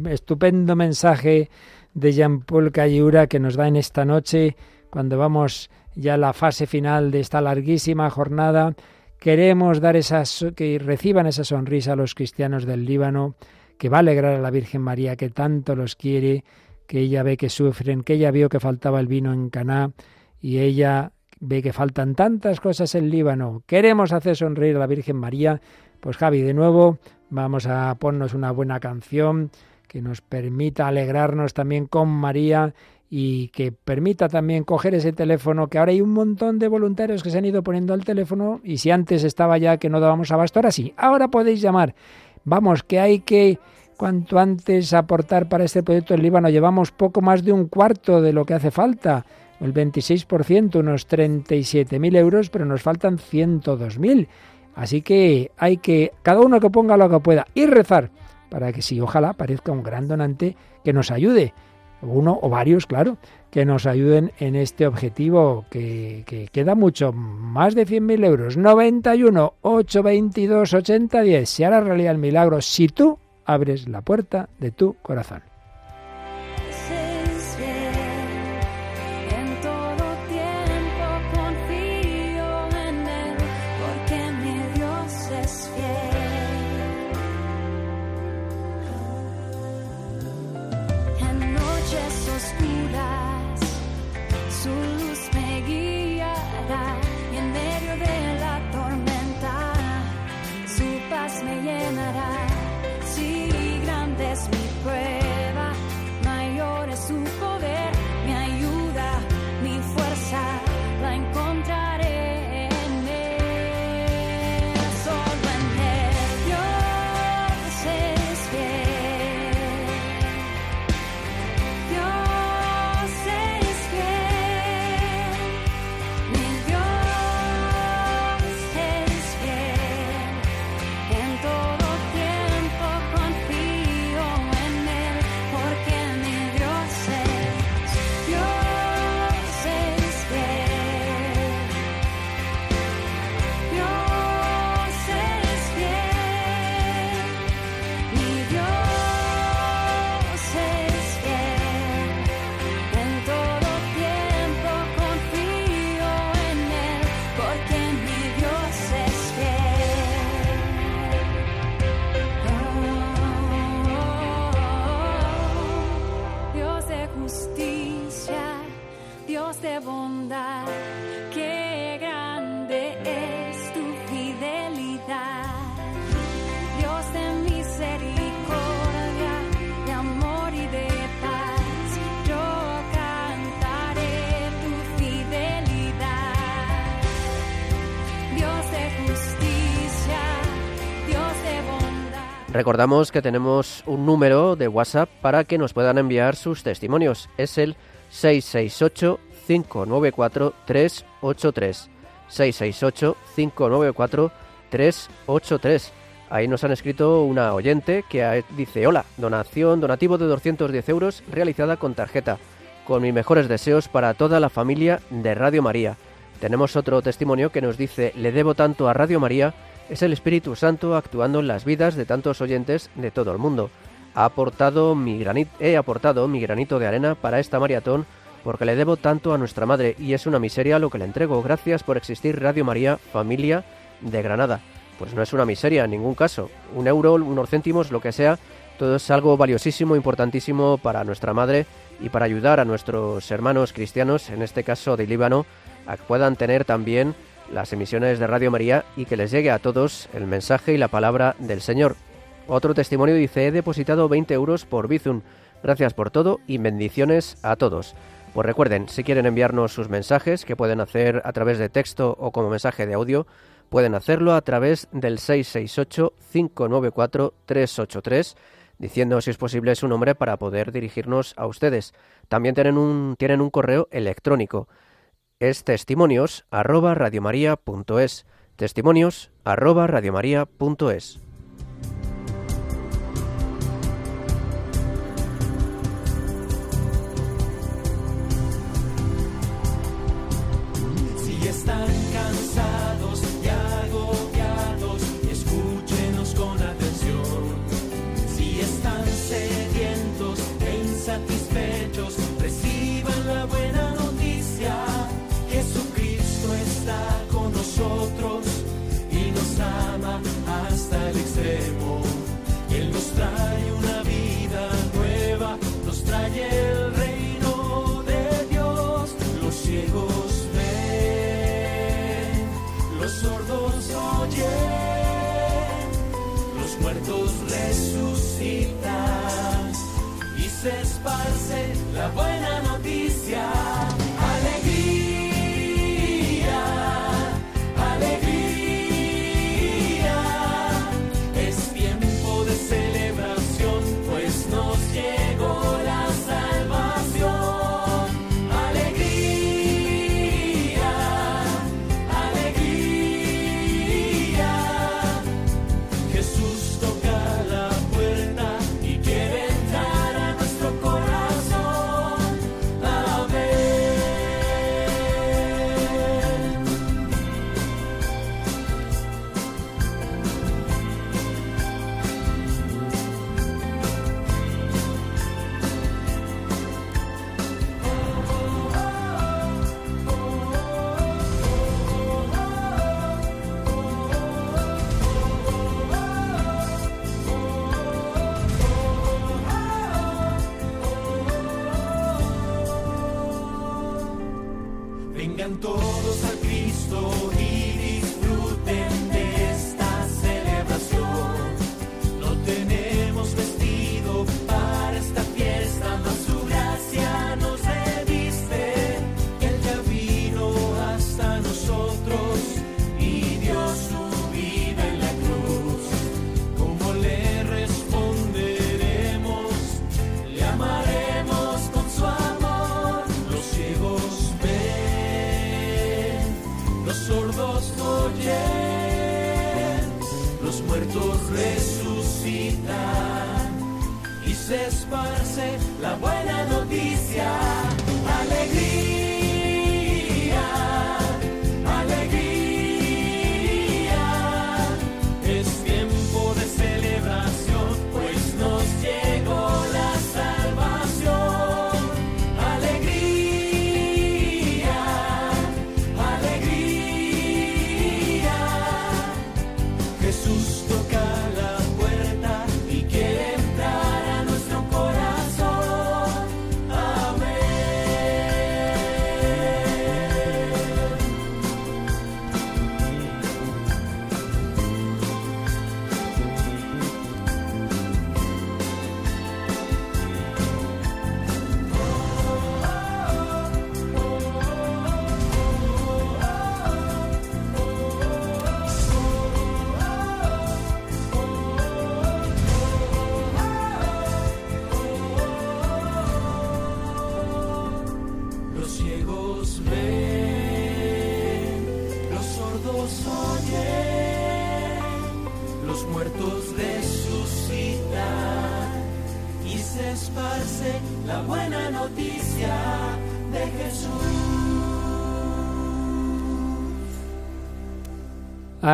estupendo mensaje de Jean-Paul Cayura que nos da en esta noche, cuando vamos ya a la fase final de esta larguísima jornada. Queremos dar esas, que reciban esa sonrisa a los cristianos del Líbano, que va a alegrar a la Virgen María, que tanto los quiere, que ella ve que sufren, que ella vio que faltaba el vino en Caná y ella ve que faltan tantas cosas en Líbano. Queremos hacer sonreír a la Virgen María. Pues Javi, de nuevo vamos a ponernos una buena canción que nos permita alegrarnos también con María y que permita también coger ese teléfono, que ahora hay un montón de voluntarios que se han ido poniendo al teléfono y si antes estaba ya que no dábamos abasto, ahora sí, ahora podéis llamar. Vamos, que hay que cuanto antes aportar para este proyecto en Líbano. Llevamos poco más de un cuarto de lo que hace falta, el 26%, unos 37.000 euros, pero nos faltan 102.000. Así que hay que, cada uno que ponga lo que pueda y rezar para que si ojalá parezca un gran donante que nos ayude, uno o varios, claro, que nos ayuden en este objetivo que, que queda mucho, más de 100.000 euros, 91 822 8010, se hará realidad el milagro si tú abres la puerta de tu corazón. recordar qué grande es tu fidelidad. Dios de misericordia, de amor y de paz, yo cantaré tu fidelidad. Dios de justicia, Dios de bondad. Recordamos que tenemos un número de WhatsApp para que nos puedan enviar sus testimonios. Es el 668 668-594-383. 668-594-383. Ahí nos han escrito una oyente que dice, hola, donación, donativo de 210 euros realizada con tarjeta, con mis mejores deseos para toda la familia de Radio María. Tenemos otro testimonio que nos dice, le debo tanto a Radio María, es el Espíritu Santo actuando en las vidas de tantos oyentes de todo el mundo. He aportado mi granito de arena para esta maratón porque le debo tanto a nuestra madre y es una miseria lo que le entrego. Gracias por existir Radio María, familia de Granada. Pues no es una miseria en ningún caso. Un euro, unos céntimos, lo que sea, todo es algo valiosísimo, importantísimo para nuestra madre y para ayudar a nuestros hermanos cristianos, en este caso de Líbano, a que puedan tener también las emisiones de Radio María y que les llegue a todos el mensaje y la palabra del Señor. Otro testimonio dice, he depositado 20 euros por Bizum. Gracias por todo y bendiciones a todos. Pues recuerden, si quieren enviarnos sus mensajes, que pueden hacer a través de texto o como mensaje de audio, pueden hacerlo a través del 668-594-383, diciendo si es posible su nombre para poder dirigirnos a ustedes. También tienen un, tienen un correo electrónico. Es testimonios arroba. Si Todos a Cristo y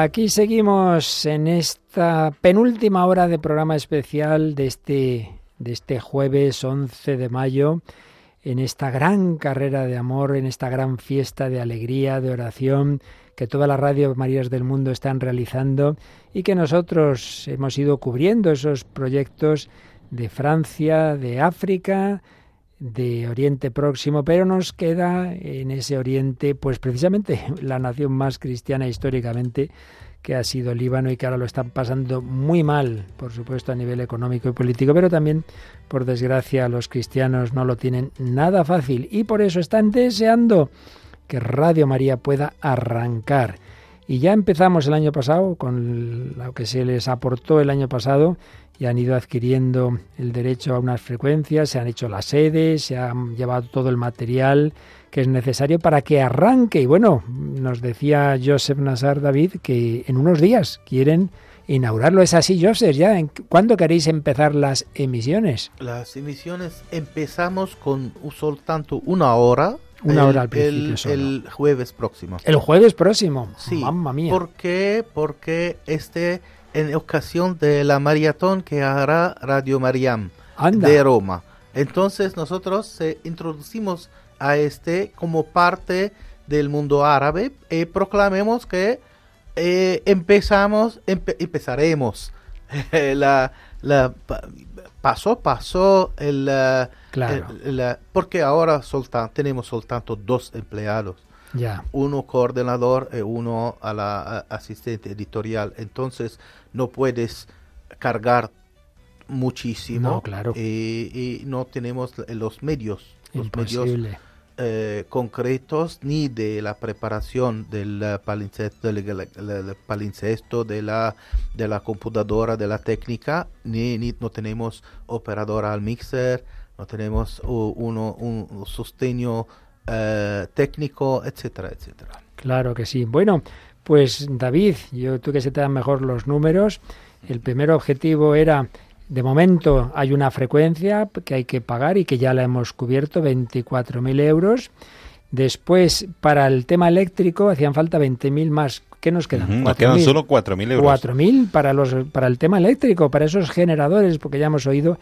Aquí seguimos en esta penúltima hora de programa especial de este, de este jueves 11 de mayo, en esta gran carrera de amor, en esta gran fiesta de alegría, de oración que todas las Radio Marías del mundo están realizando y que nosotros hemos ido cubriendo esos proyectos de Francia, de África, de Oriente Próximo, pero nos queda en ese Oriente, pues precisamente [LAUGHS] la nación más cristiana históricamente que ha sido Líbano y que ahora lo están pasando muy mal, por supuesto a nivel económico y político, pero también, por desgracia, los cristianos no lo tienen nada fácil y por eso están deseando que Radio María pueda arrancar. Y ya empezamos el año pasado con lo que se les aportó el año pasado y han ido adquiriendo el derecho a unas frecuencias, se han hecho las sedes, se han llevado todo el material que es necesario para que arranque. Y bueno, nos decía Joseph Nazar David que en unos días quieren inaugurarlo. ¿Es así, Joseph? ¿Ya? ¿En- ¿Cuándo queréis empezar las emisiones? Las emisiones empezamos con un soltanto una hora. Una el- hora al principio el, solo. el jueves próximo. El jueves próximo. Sí. Mamma mía. ¿Por qué? Porque este en ocasión de la maratón que hará Radio Mariam Anda. de Roma. Entonces nosotros eh, introducimos a este como parte del mundo árabe y proclamemos que eh, empezamos, empe- empezaremos. [LAUGHS] la, la pa- pasó, pasó el, eh, Claro. el- porque ahora solta- tenemos soltanto dos empleados Ya. uno coordinador y uno a la a- asistente editorial. Entonces no puedes cargar muchísimo No, claro. y, y no tenemos los medios, los medios eh, concretos ni de la preparación del eh, palincesto, del, palincesto, de la de la computadora, de la técnica, ni, ni no tenemos operadora al mixer, no tenemos uno un, eh, técnico, etcétera, etcétera. Claro que sí. Bueno, pues David, yo tú que se te dan mejor los números, el primer objetivo era, de momento hay una frecuencia que hay que pagar y que ya la hemos cubierto, 24.000 euros. Después, para el tema eléctrico, hacían falta 20.000 más. ¿Qué nos quedan? Nos quedan 4.000. solo 4.000 euros. 4.000 para, los, para el tema eléctrico, para esos generadores, porque ya hemos oído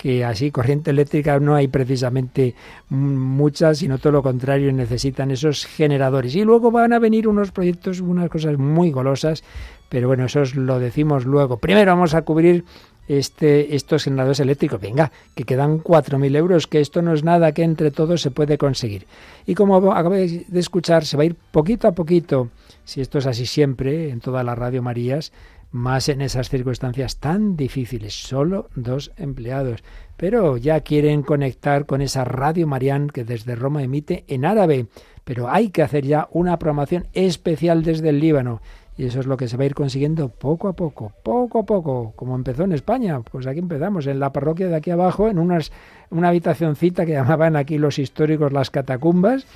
que así corriente eléctrica no hay precisamente muchas, sino todo lo contrario, necesitan esos generadores. Y luego van a venir unos proyectos, unas cosas muy golosas, pero bueno, eso os lo decimos luego. Primero vamos a cubrir este, estos generadores eléctricos. Venga, que quedan 4.000 euros, que esto no es nada que entre todos se puede conseguir. Y como acabáis de escuchar, se va a ir poquito a poquito, si esto es así siempre, en toda la Radio Marías, más en esas circunstancias tan difíciles, solo dos empleados. Pero ya quieren conectar con esa Radio Marián que desde Roma emite en árabe. Pero hay que hacer ya una programación especial desde el Líbano. Y eso es lo que se va a ir consiguiendo poco a poco, poco a poco, como empezó en España. Pues aquí empezamos, en la parroquia de aquí abajo, en unas, una habitacioncita que llamaban aquí los históricos las catacumbas,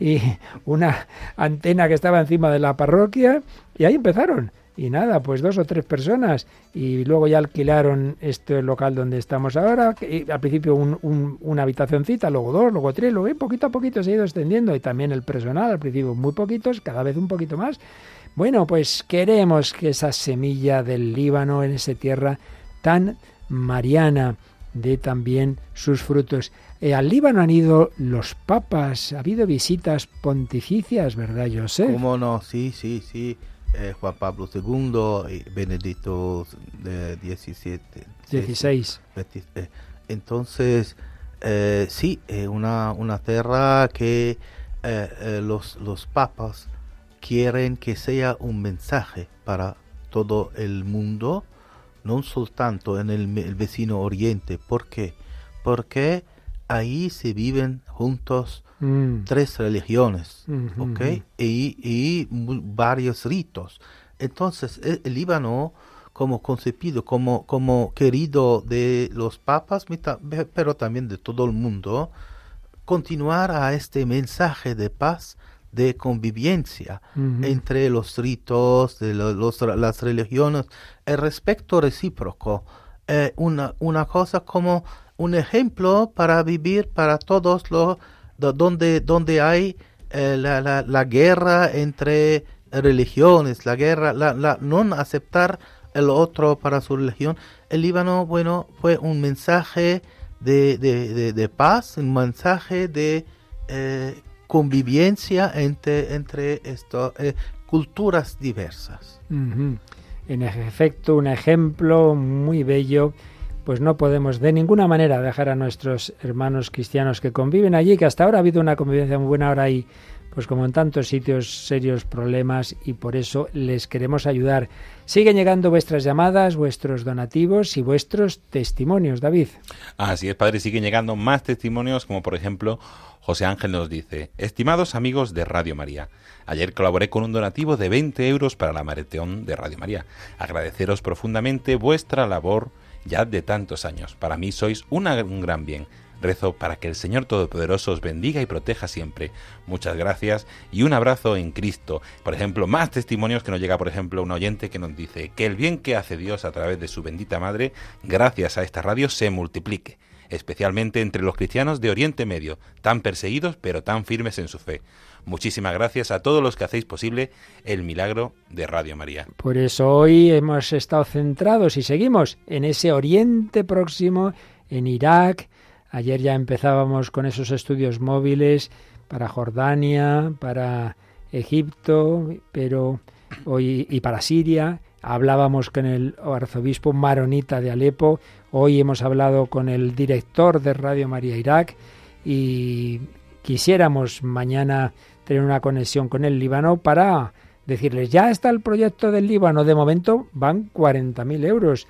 y una antena que estaba encima de la parroquia, y ahí empezaron. Y nada, pues dos o tres personas. Y luego ya alquilaron este local donde estamos ahora. y al principio un, un- una habitacioncita, luego dos, luego tres, luego y poquito a poquito se ha ido extendiendo. Y también el personal, al principio muy poquitos, cada vez un poquito más. Bueno, pues queremos que esa semilla del Líbano en esa tierra tan mariana dé también sus frutos. Eh, al Líbano han ido los papas, ha habido visitas pontificias, ¿verdad, José? ¿Cómo no? Sí, sí, sí. Eh, Juan Pablo II y Benedicto eh, 17. 16. Veinti- eh, Entonces, eh, sí, es una, una tierra que eh, los, los papas quieren que sea un mensaje para todo el mundo, no soltanto en el, el vecino oriente. ¿Por qué? Porque ahí se viven juntos Mm. tres religiones, ujú. Y, y varios ritos. Entonces, el, el Líbano, como concebido, como, como querido de los papas, pero también de todo el mundo, continuar a este mensaje de paz de convivencia entre los ritos de lo- los- las religiones, el respeto recíproco, eh, una, una cosa como un ejemplo para vivir para todos los donde, donde hay eh, la, la, la guerra entre religiones, la guerra, la, la no aceptar el otro para su religión. El Líbano, bueno, fue un mensaje de, de, de, paz, un mensaje de eh, convivencia entre, entre eh, culturas diversas. En efecto, un ejemplo muy bello, pues no podemos de ninguna manera dejar a nuestros hermanos cristianos que conviven allí, que hasta ahora ha habido una convivencia muy buena, ahora hay, pues como en tantos sitios, serios problemas y por eso les queremos ayudar. Siguen llegando vuestras llamadas, vuestros donativos y vuestros testimonios, David. Así es, padre, siguen llegando más testimonios, como por ejemplo, José Ángel nos dice, estimados amigos de Radio María, ayer colaboré con un donativo de 20 euros para la maratón de Radio María. Agradeceros profundamente vuestra labor ya de tantos años. Para mí sois un gran bien. Rezo para que el Señor Todopoderoso os bendiga y proteja siempre. Muchas gracias y un abrazo en Cristo. Por ejemplo, más testimonios que nos llega, por ejemplo, un oyente que nos dice que el bien que hace Dios a través de su bendita Madre, gracias a esta radio, se multiplique, especialmente entre los cristianos de Oriente Medio, tan perseguidos pero tan firmes en su fe. Muchísimas gracias a todos los que hacéis posible el milagro de Radio María. Por eso hoy hemos estado centrados y seguimos en ese Oriente Próximo, en Irak. Ayer ya empezábamos con esos estudios móviles para Jordania, para Egipto, pero hoy y para Siria. Hablábamos con el arzobispo maronita de Alepo. Hoy hemos hablado con el director de Radio María Irak y quisiéramos mañana tener una conexión con el Líbano para decirles, ya está el proyecto del Líbano, de momento van 40.000 euros.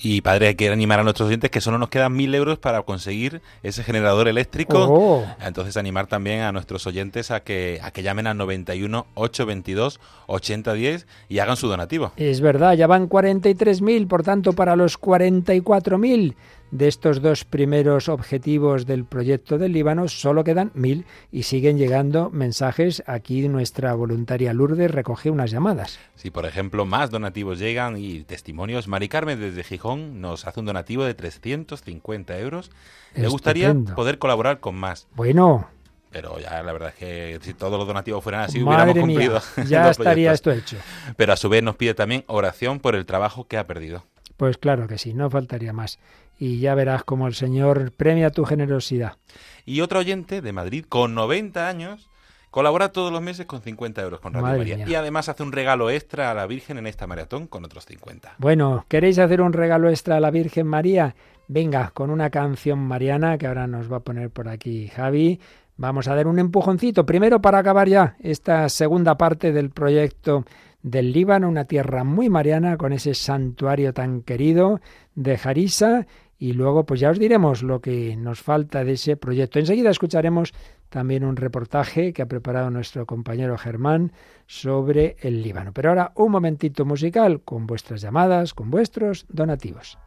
Y padre, hay que animar a nuestros oyentes que solo nos quedan mil euros para conseguir ese generador eléctrico. Oh. Entonces animar también a nuestros oyentes a que, a que llamen al 91 822 8010 y hagan su donativo. Es verdad, ya van 43.000, por tanto, para los 44.000 de estos dos primeros objetivos del proyecto del Líbano, solo quedan 1.000 y siguen llegando mensajes. Aquí nuestra voluntaria Lourdes recoge unas llamadas. Si, por ejemplo, más donativos llegan y testimonios, Mari Carmen desde Gijón nos hace un donativo de 350 euros. Me gustaría poder colaborar con más, Bueno, pero ya la verdad es que si todos los donativos fueran así, madre hubiéramos mía, cumplido. ya [LAUGHS] estaría proyectos. esto hecho. Pero a su vez nos pide también oración por el trabajo que ha perdido. Pues claro que sí, no faltaría más. Y ya verás cómo el Señor premia tu generosidad. Y otro oyente de Madrid con 90 años colabora todos los meses con 50 euros con Radio Madre María. mía. Y además hace un regalo extra a la Virgen en esta maratón con otros 50. Bueno, ¿queréis hacer un regalo extra a la Virgen María? Venga, con una canción mariana que ahora nos va a poner por aquí Javi. Vamos a dar un empujoncito. Primero para acabar ya esta segunda parte del proyecto del Líbano, una tierra muy mariana con ese santuario tan querido de Jarisa. Y luego, pues ya os diremos lo que nos falta de ese proyecto. Enseguida escucharemos también un reportaje que ha preparado nuestro compañero Germán sobre el Líbano. Pero ahora un momentito musical con vuestras llamadas, con vuestros donativos.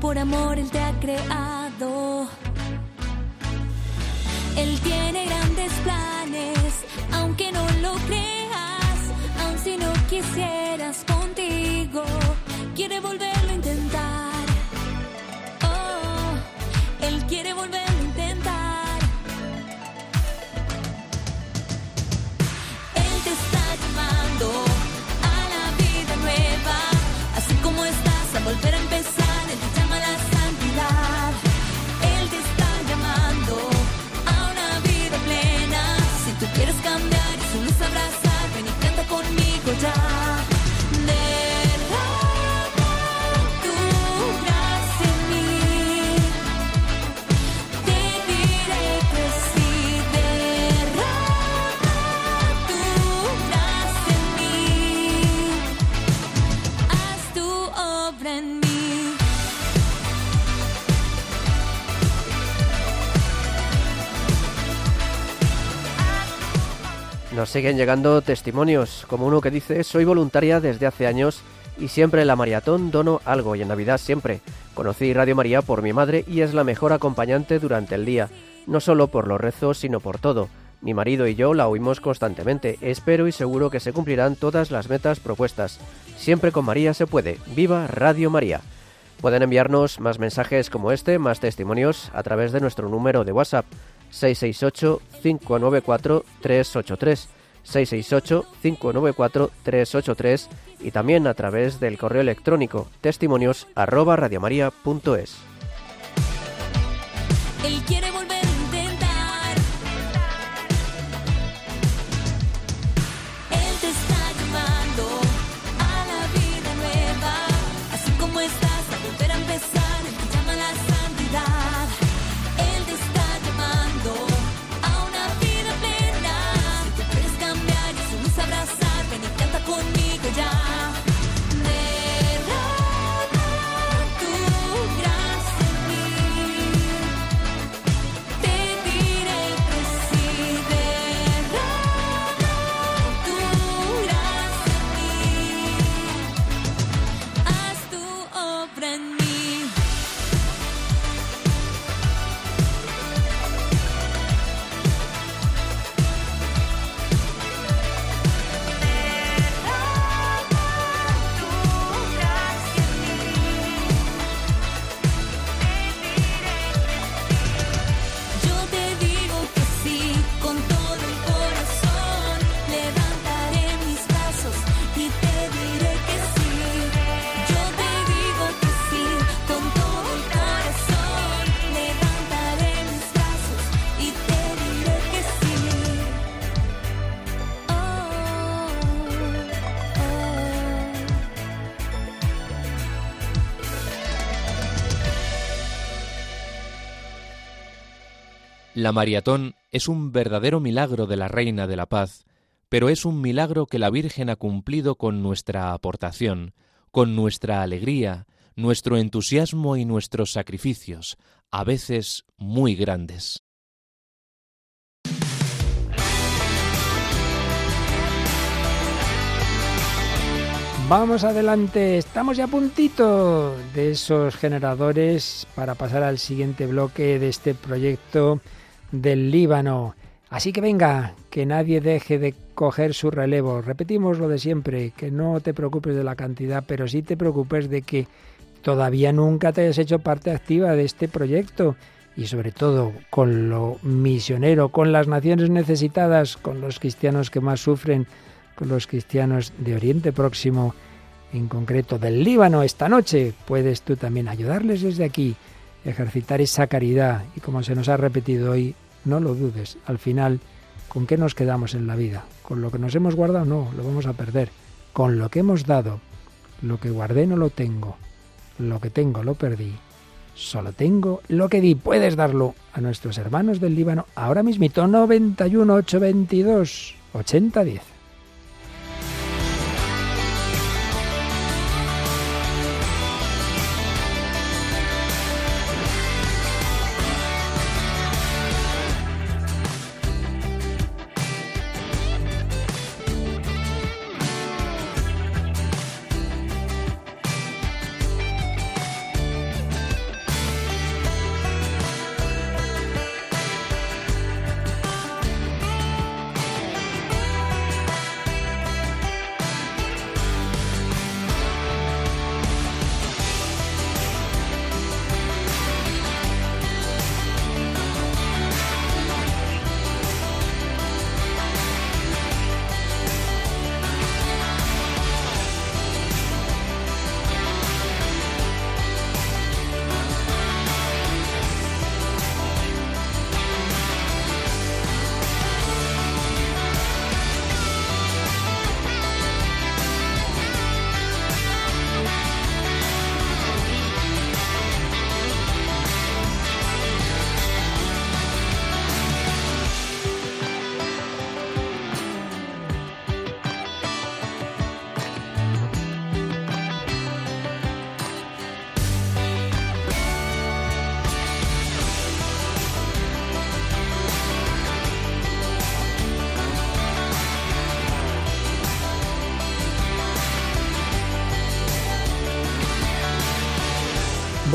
Por amor Él te ha creado. Él tiene grandes planes, aunque no lo creas, aun si no quisieras contigo, quiere volverlo a intentar. Oh, él quiere volverlo a intentar. Él te está llamando a la vida nueva, así como estás a volver a Nos siguen llegando testimonios, como uno que dice, soy voluntaria desde hace años y siempre en la maratón dono algo y en Navidad siempre. Conocí Radio María por mi madre y es la mejor acompañante durante el día, no solo por los rezos, sino por todo. Mi marido y yo la oímos constantemente. Espero y seguro que se cumplirán todas las metas propuestas. Siempre con María se puede. ¡Viva Radio María! Pueden enviarnos más mensajes como este, más testimonios, a través de nuestro número de WhatsApp 668-594-383. 668-594-383 y también a través del correo electrónico testimonios arroba radiomaria.es. Él quiere volver La maratón es un verdadero milagro de la Reina de la Paz, pero es un milagro que la Virgen ha cumplido con nuestra aportación, con nuestra alegría, nuestro entusiasmo y nuestros sacrificios, a veces muy grandes. Vamos adelante, estamos ya a puntito de esos generadores para pasar al siguiente bloque de este proyecto del Líbano. Así que venga, que nadie deje de coger su relevo. Repetimos lo de siempre, que no te preocupes de la cantidad, pero sí te preocupes de que todavía nunca te hayas hecho parte activa de este proyecto y sobre todo con lo misionero, con las naciones necesitadas, con los cristianos que más sufren, con los cristianos de Oriente Próximo, en concreto del Líbano, esta noche puedes tú también ayudarles desde aquí, ejercitar esa caridad y como se nos ha repetido hoy, no lo dudes, al final, ¿con qué nos quedamos en la vida? ¿Con lo que nos hemos guardado? No, lo vamos a perder. Con lo que hemos dado, lo que guardé no lo tengo, lo que tengo lo perdí, solo tengo lo que di. Puedes darlo a nuestros hermanos del Líbano ahora mismito, 91 822 8010.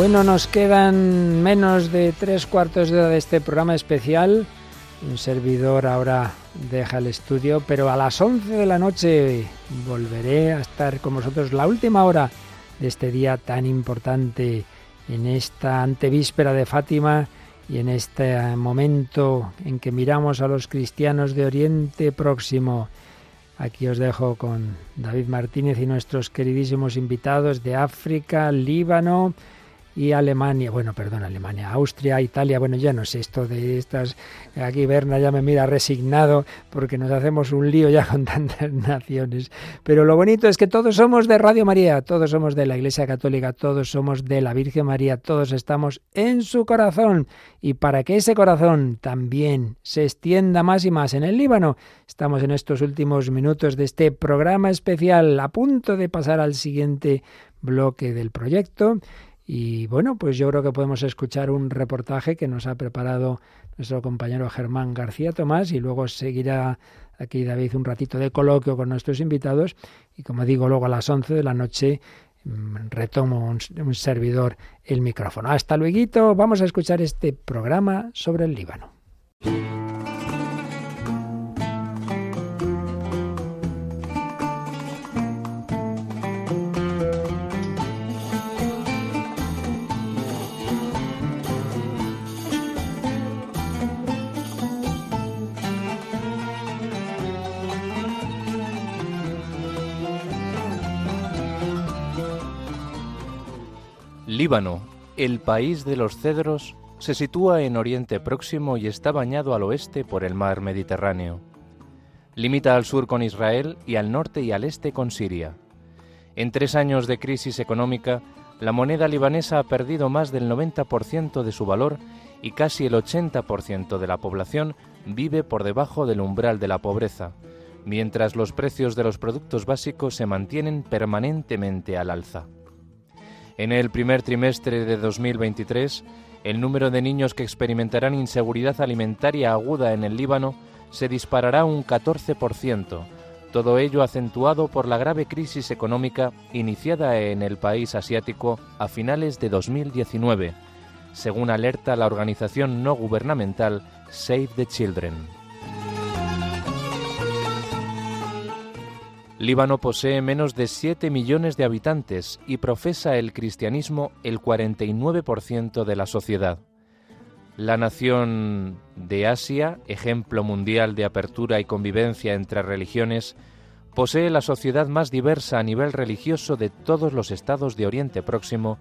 Bueno, nos quedan menos de tres cuartos de hora de este programa especial. Un servidor ahora deja el estudio, pero a las 11 de la noche volveré a estar con vosotros la última hora de este día tan importante en esta antevíspera de Fátima y en este momento en que miramos a los cristianos de Oriente Próximo. Aquí os dejo con David Martínez y nuestros queridísimos invitados de África, Líbano, y Alemania, bueno, perdón, Alemania, Austria, Italia, bueno, ya no sé esto de estas, aquí Berna ya me mira resignado porque nos hacemos un lío ya [LAUGHS] con tantas naciones, pero lo bonito es que todos somos de Radio María, todos somos de la Iglesia Católica, todos somos de la Virgen María, todos estamos en su corazón. Y para que ese corazón también se extienda más y más en el Líbano, estamos en estos últimos minutos de este programa especial a punto de pasar al siguiente bloque del proyecto y bueno, pues yo creo que podemos escuchar un reportaje que nos ha preparado nuestro compañero Germán García Tomás y luego seguirá aquí David un ratito de coloquio con nuestros invitados y como digo, luego a las 11 de la noche mm, retomo un, un servidor el micrófono. Hasta luego, vamos a escuchar este programa sobre el Líbano. Líbano, el país de los cedros, se sitúa en Oriente Próximo y está bañado al oeste por el mar Mediterráneo. Limita al sur con Israel y al norte y al este con Siria. En tres años de crisis económica, la moneda libanesa ha perdido más del 90% de su valor y casi el 80% de la población vive por debajo del umbral de la pobreza, mientras los precios de los productos básicos se mantienen permanentemente al alza. En el primer trimestre de 2023, el número de niños que experimentarán inseguridad alimentaria aguda en el Líbano se disparará un 14%, todo ello acentuado por la grave crisis económica iniciada en el país asiático a finales de 2019, según alerta la organización no gubernamental Save the Children. Líbano posee menos de 7 millones de habitantes y profesa el cristianismo el 49% de la sociedad. La nación de Asia, ejemplo mundial de apertura y convivencia entre religiones, posee la sociedad más diversa a nivel religioso de todos los estados de Oriente Próximo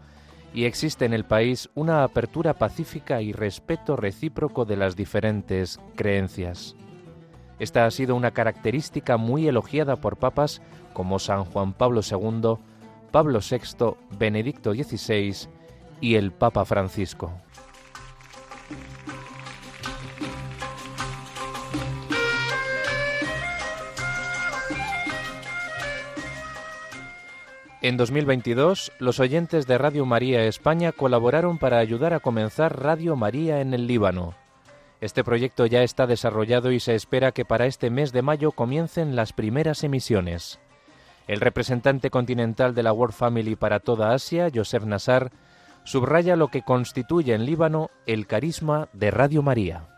y existe en el país una apertura pacífica y respeto recíproco de las diferentes creencias. Esta ha sido una característica muy elogiada por papas como San Juan Pablo II, Pablo VI, Benedicto XVI y el Papa Francisco. En 2022, los oyentes de Radio María España colaboraron para ayudar a comenzar Radio María en el Líbano. Este proyecto ya está desarrollado y se espera que para este mes de mayo comiencen las primeras emisiones. El representante continental de la World Family para toda Asia, Joseph Nassar, subraya lo que constituye en Líbano el carisma de Radio María.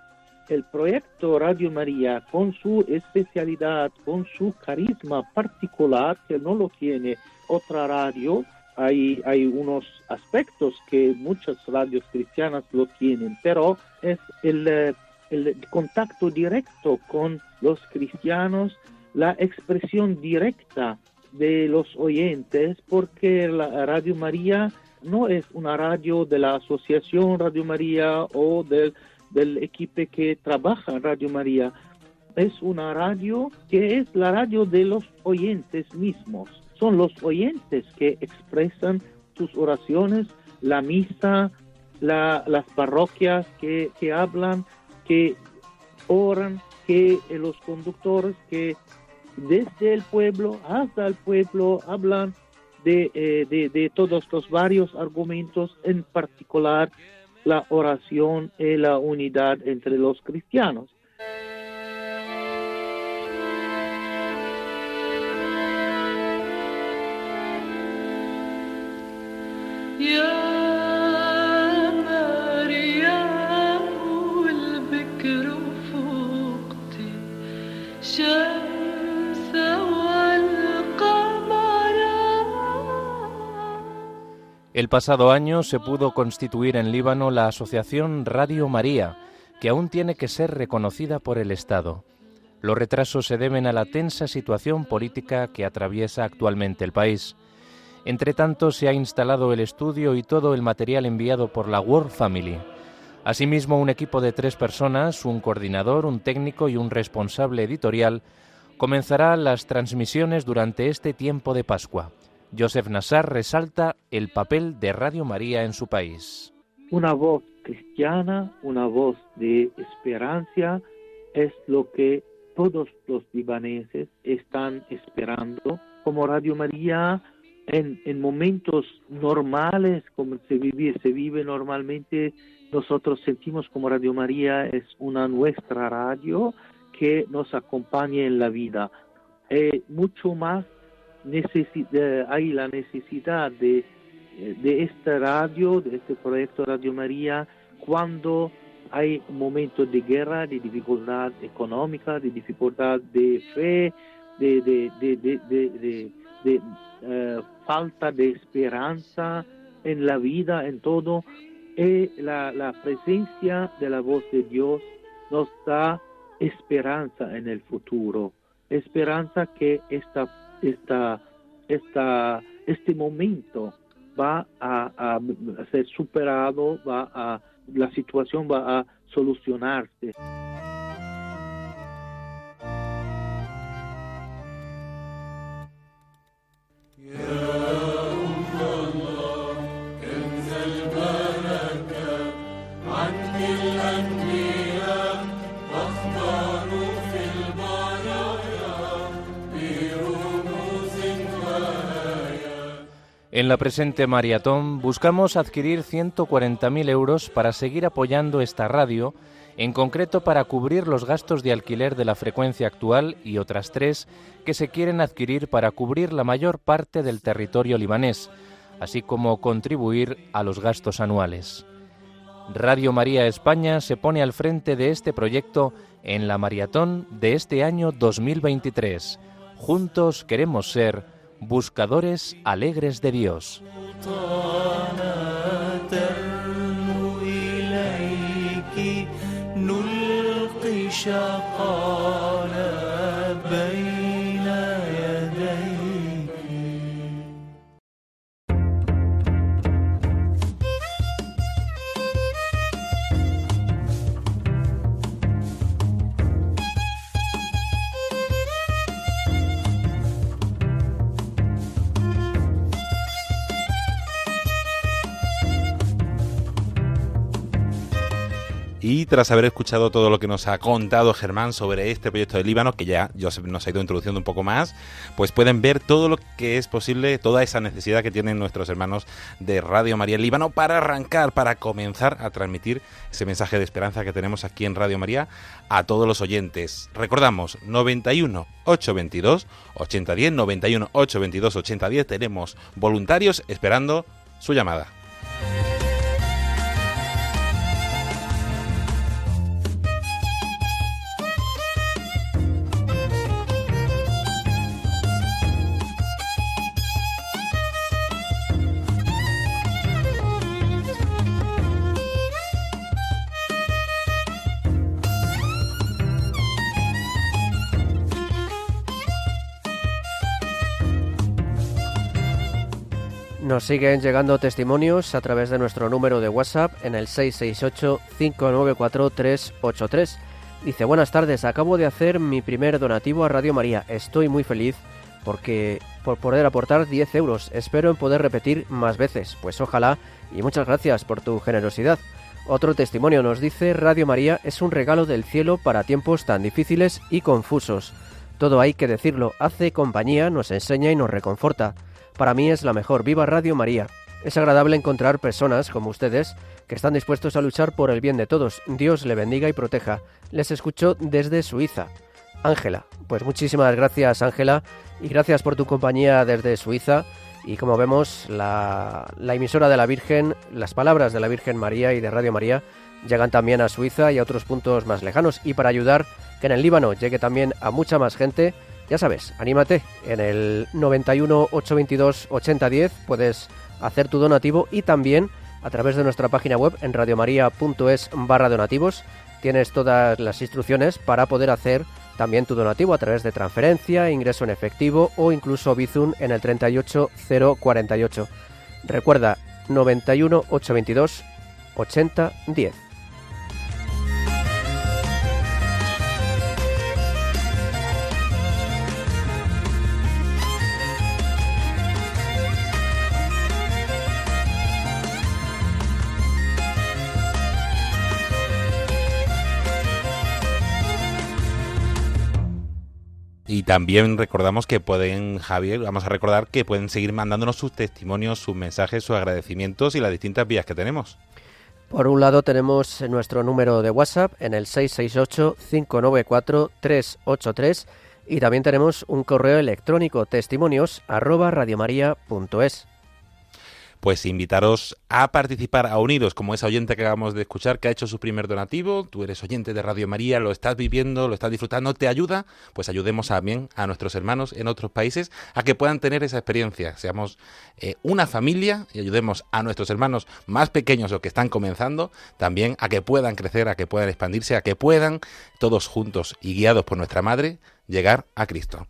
El proyecto Radio María, con su especialidad, con su carisma particular, que no lo tiene otra radio, hay, unos aspectos que muchas radios cristianas lo tienen, pero es el, eh, el contacto directo con los cristianos, la expresión directa de los oyentes, porque la Radio María no es una radio de la Asociación Radio María o del, del equipo que trabaja en Radio María. Es una radio que es la radio de los oyentes mismos. Son los oyentes que expresan sus oraciones, la misa, la- las parroquias que, hablan, que oran, que eh, los conductores que desde el pueblo hasta el pueblo hablan de, eh, de, de todos los varios argumentos, en particular la oración y la unidad entre los cristianos. El pasado año se pudo constituir en Líbano la asociación Radio María, que aún tiene que ser reconocida por el Estado. Los retrasos se deben a la tensa situación política que atraviesa actualmente el país. Entre tanto, se ha instalado el estudio y todo el material enviado por la World Family. Asimismo, un equipo de tres personas, un coordinador, un técnico y un responsable editorial, comenzará las transmisiones durante este tiempo de Pascua. Joseph Nassar resalta el papel de Radio María en su país. Una voz cristiana, una voz de esperanza, es lo que todos los libaneses están esperando. Como Radio María, en, en momentos normales, como se vive, se vive normalmente, nosotros sentimos como Radio María es una nuestra radio que nos acompaña en la vida. Eh, mucho más eh, hay la necesidad de, eh, de esta radio, de este proyecto Radio María, cuando hay momentos de guerra, de dificultad económica, de dificultad de fe, de, de, de, eh, falta de esperanza en la vida, en todo. Y la, la presencia de la voz de Dios nos da esperanza en el futuro, esperanza que esta, esta, esta, este momento va a, ser superado, va a, la situación va a solucionarse. En la presente maratón buscamos adquirir 140.000 euros para seguir apoyando esta radio, en concreto para cubrir los gastos de alquiler de la frecuencia actual y otras tres que se quieren adquirir para cubrir la mayor parte del territorio libanés, así como contribuir a los gastos anuales. Radio María España se pone al frente de este proyecto en la maratón de este año 2023. Juntos queremos ser buscadores alegres de Dios. Y tras haber escuchado todo lo que nos ha contado Germán sobre este proyecto de Líbano, que ya nos ha ido introduciendo un poco más, pues pueden ver todo lo que es posible, toda esa necesidad que tienen nuestros hermanos de Radio María Líbano para arrancar, para comenzar a transmitir ese mensaje de esperanza que tenemos aquí en Radio María a todos los oyentes. Recordamos, 91 822 8010, 91 822 8010, tenemos voluntarios esperando su llamada. Nos siguen llegando testimonios a través de nuestro número de WhatsApp en el 668-594-383. Dice, buenas tardes, acabo de hacer mi primer donativo a Radio María. Estoy muy feliz porque por poder aportar 10 euros. Espero en poder repetir más veces. Pues ojalá y muchas gracias por tu generosidad. Otro testimonio nos dice, Radio María es un regalo del cielo para tiempos tan difíciles y confusos. Todo hay que decirlo, hace compañía, nos enseña y nos reconforta. Para mí es la mejor. Viva Radio María. Es agradable encontrar personas como ustedes que están dispuestos a luchar por el bien de todos. Dios le bendiga y proteja. Les escucho desde Suiza. Ángela. Pues muchísimas gracias Ángela y gracias por tu compañía desde Suiza. Y como vemos, la, la emisora de la Virgen, las palabras de la Virgen María y de Radio María llegan también a Suiza y a otros puntos más lejanos. Y para ayudar que en el Líbano llegue también a mucha más gente, Ya sabes, anímate. En el 91 822 8010 puedes hacer tu donativo y también a través de nuestra página web en radiomaria.es barra donativos tienes todas las instrucciones para poder hacer también tu donativo a través de transferencia, ingreso en efectivo o incluso Bizum en el 38048. Recuerda 91 822 8010. También recordamos que pueden, Javier, vamos a recordar que pueden seguir mandándonos sus testimonios, sus mensajes, sus agradecimientos y las distintas vías que tenemos. Por un lado tenemos nuestro número de WhatsApp en el 668-594-383 y también tenemos un correo electrónico testimonios arroba. Pues invitaros a participar, a uniros, como esa oyente que acabamos de escuchar, que ha hecho su primer donativo. Tú eres oyente de Radio María, lo estás viviendo, lo estás disfrutando, te ayuda. Pues ayudemos también a nuestros hermanos en otros países a que puedan tener esa experiencia. Seamos eh, una familia y ayudemos a nuestros hermanos más pequeños o que están comenzando también a que puedan crecer, a que puedan expandirse, a que puedan todos juntos y guiados por nuestra Madre llegar a Cristo.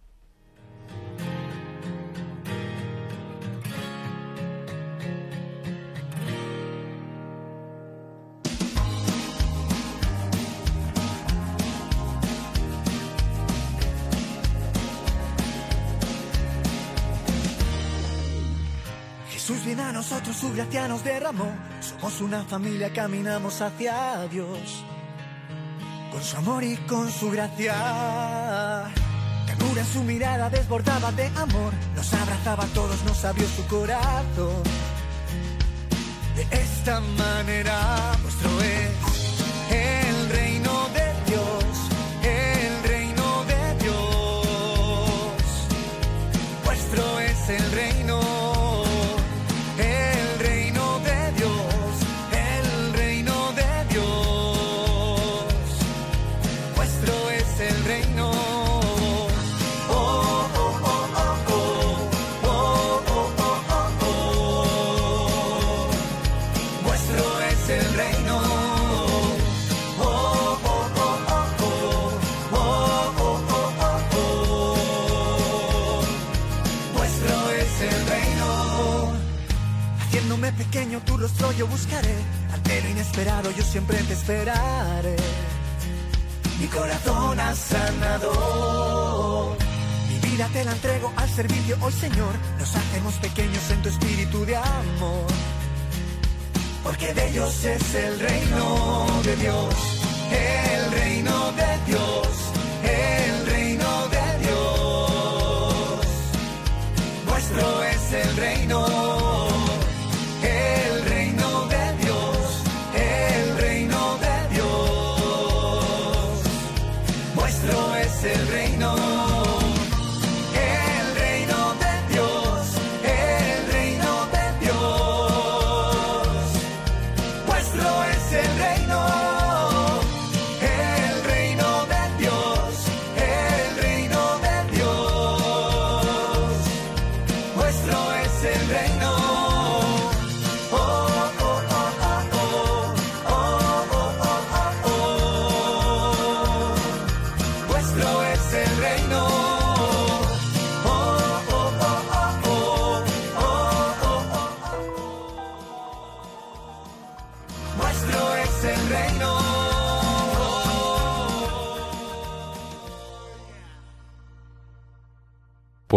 A nosotros, su gracia nos derramó. Somos una familia, caminamos hacia Dios. Con su amor y con su gracia. Ternura en su mirada desbordaba de amor. Nos abrazaba a todos, nos abrió su corazón. De esta manera, nuestro es el reino de Dios. El reino de Dios. Vuestro es el reino. Pequeño tu rostro yo buscaré. Ante lo inesperado yo siempre te esperaré. Mi corazón has sanado. Mi vida te la entrego al servicio hoy, Señor. Nos hacemos pequeños en tu espíritu de amor. Porque de ellos es el reino de Dios. El reino de Dios. El reino de Dios. Vuestro es el reino.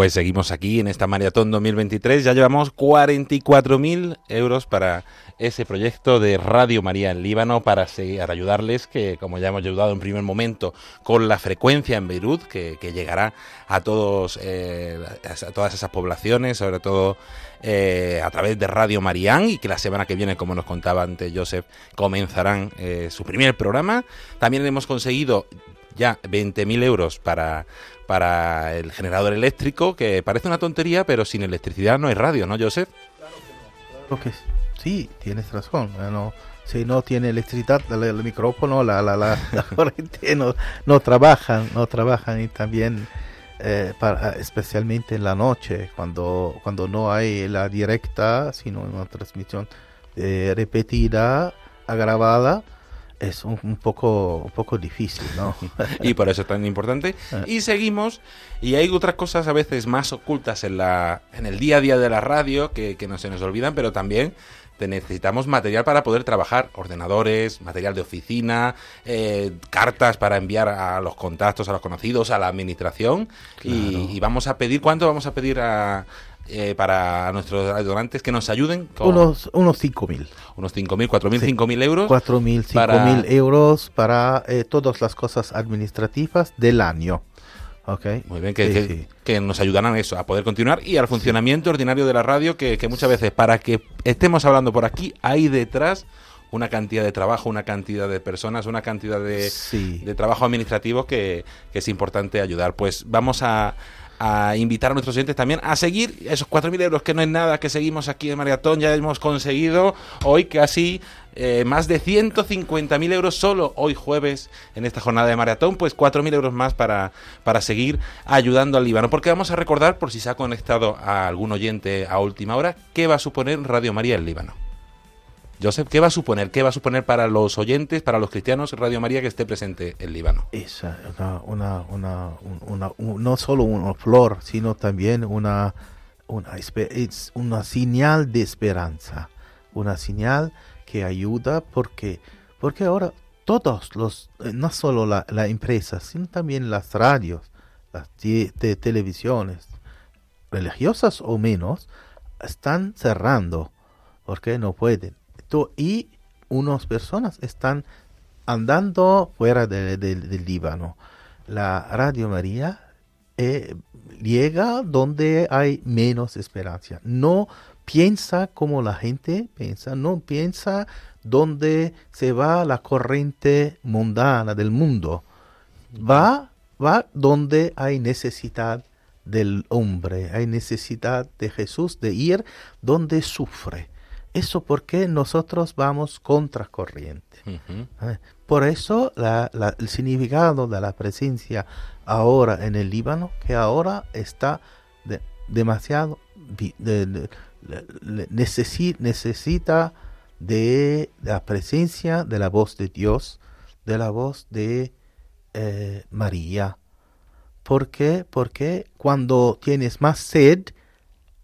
Pues seguimos aquí en esta maratón 2023. Ya llevamos 44.000 euros para ese proyecto de Radio María en Líbano para para ayudarles, que como ya hemos ayudado en primer momento con la frecuencia en Beirut, que, que llegará a todos eh, a todas esas poblaciones, sobre todo eh, a través de Radio Marián, y que la semana que viene, como nos contaba antes Joseph, comenzarán eh, su primer programa. También hemos conseguido ya 20.000 euros para, para el generador eléctrico, que parece una tontería, pero sin electricidad no hay radio, ¿no, Joseph? Creo que sí, tienes razón. Bueno, si no tiene electricidad, el, el micrófono, la, la, la, la [LAUGHS] corriente no, no trabajan, no trabajan y también eh, para- especialmente en la noche, cuando, cuando no hay la directa, sino una transmisión eh, repetida, grabada, es un, un poco, un poco difícil, ¿no? [LAUGHS] y por eso es tan importante. Y seguimos, y hay otras cosas a veces más ocultas en, la, en el día a día de la radio que, que no se nos olvidan, pero también te necesitamos material para poder trabajar, ordenadores, material de oficina, eh, cartas para enviar a los contactos, a los conocidos, a la administración. Y, y vamos a pedir, ¿cuánto vamos a pedir a, eh, para nuestros donantes que nos ayuden? Con unos unos 5.000. unos 5.000, 4.000, Sí. 5.000 euros. 4.000, 5.000 para- euros para eh, todas las cosas administrativas del año. ¿Ok? Muy bien, que, Sí, que- sí. que nos ayudarán a eso, a poder continuar y al funcionamiento ordinario de la radio, que, que muchas veces para que estemos hablando por aquí, hay detrás una cantidad de trabajo, una cantidad de personas, una cantidad de, Sí. de trabajo administrativo que, que es importante ayudar. Pues vamos a, a invitar a nuestros oyentes también a seguir esos 4.000 euros, que no es nada, que seguimos aquí en Maratón, ya hemos conseguido hoy casi eh, más de 150.000 euros solo hoy jueves en esta jornada de maratón, pues 4.000 euros más para, para seguir ayudando al Líbano. Porque vamos a recordar, por si se ha conectado a algún oyente a última hora, qué va a suponer Radio María en Líbano. Joseph, ¿qué va a suponer? ¿Qué va a suponer para los oyentes, para los cristianos, Radio María que esté presente en Líbano? Es una, una, una, un- una- un- no solo una flor, sino también una, una, es una señal de esperanza, una señal que ayuda porque, porque ahora todos los, eh, no solo la, la empresa, sino también las radios, las te- te- televisiones, religiosas o menos, están cerrando porque no pueden. Y unas personas están andando fuera de- de- del Líbano. La Radio María eh, llega donde hay menos esperanza. No piensa como la gente piensa, no piensa donde se va la corriente mundana del mundo. Va, va donde hay necesidad del hombre, hay necesidad de Jesús de ir donde sufre. Eso porque nosotros vamos contra corriente. Ujú. Eh, Por eso la- la- el significado de la presencia ahora en el Líbano, que ahora está de- demasiado, de- necesi- necesita de la presencia de la voz de Dios, de la voz de eh, María. ¿Por qué? Porque cuando tienes más sed,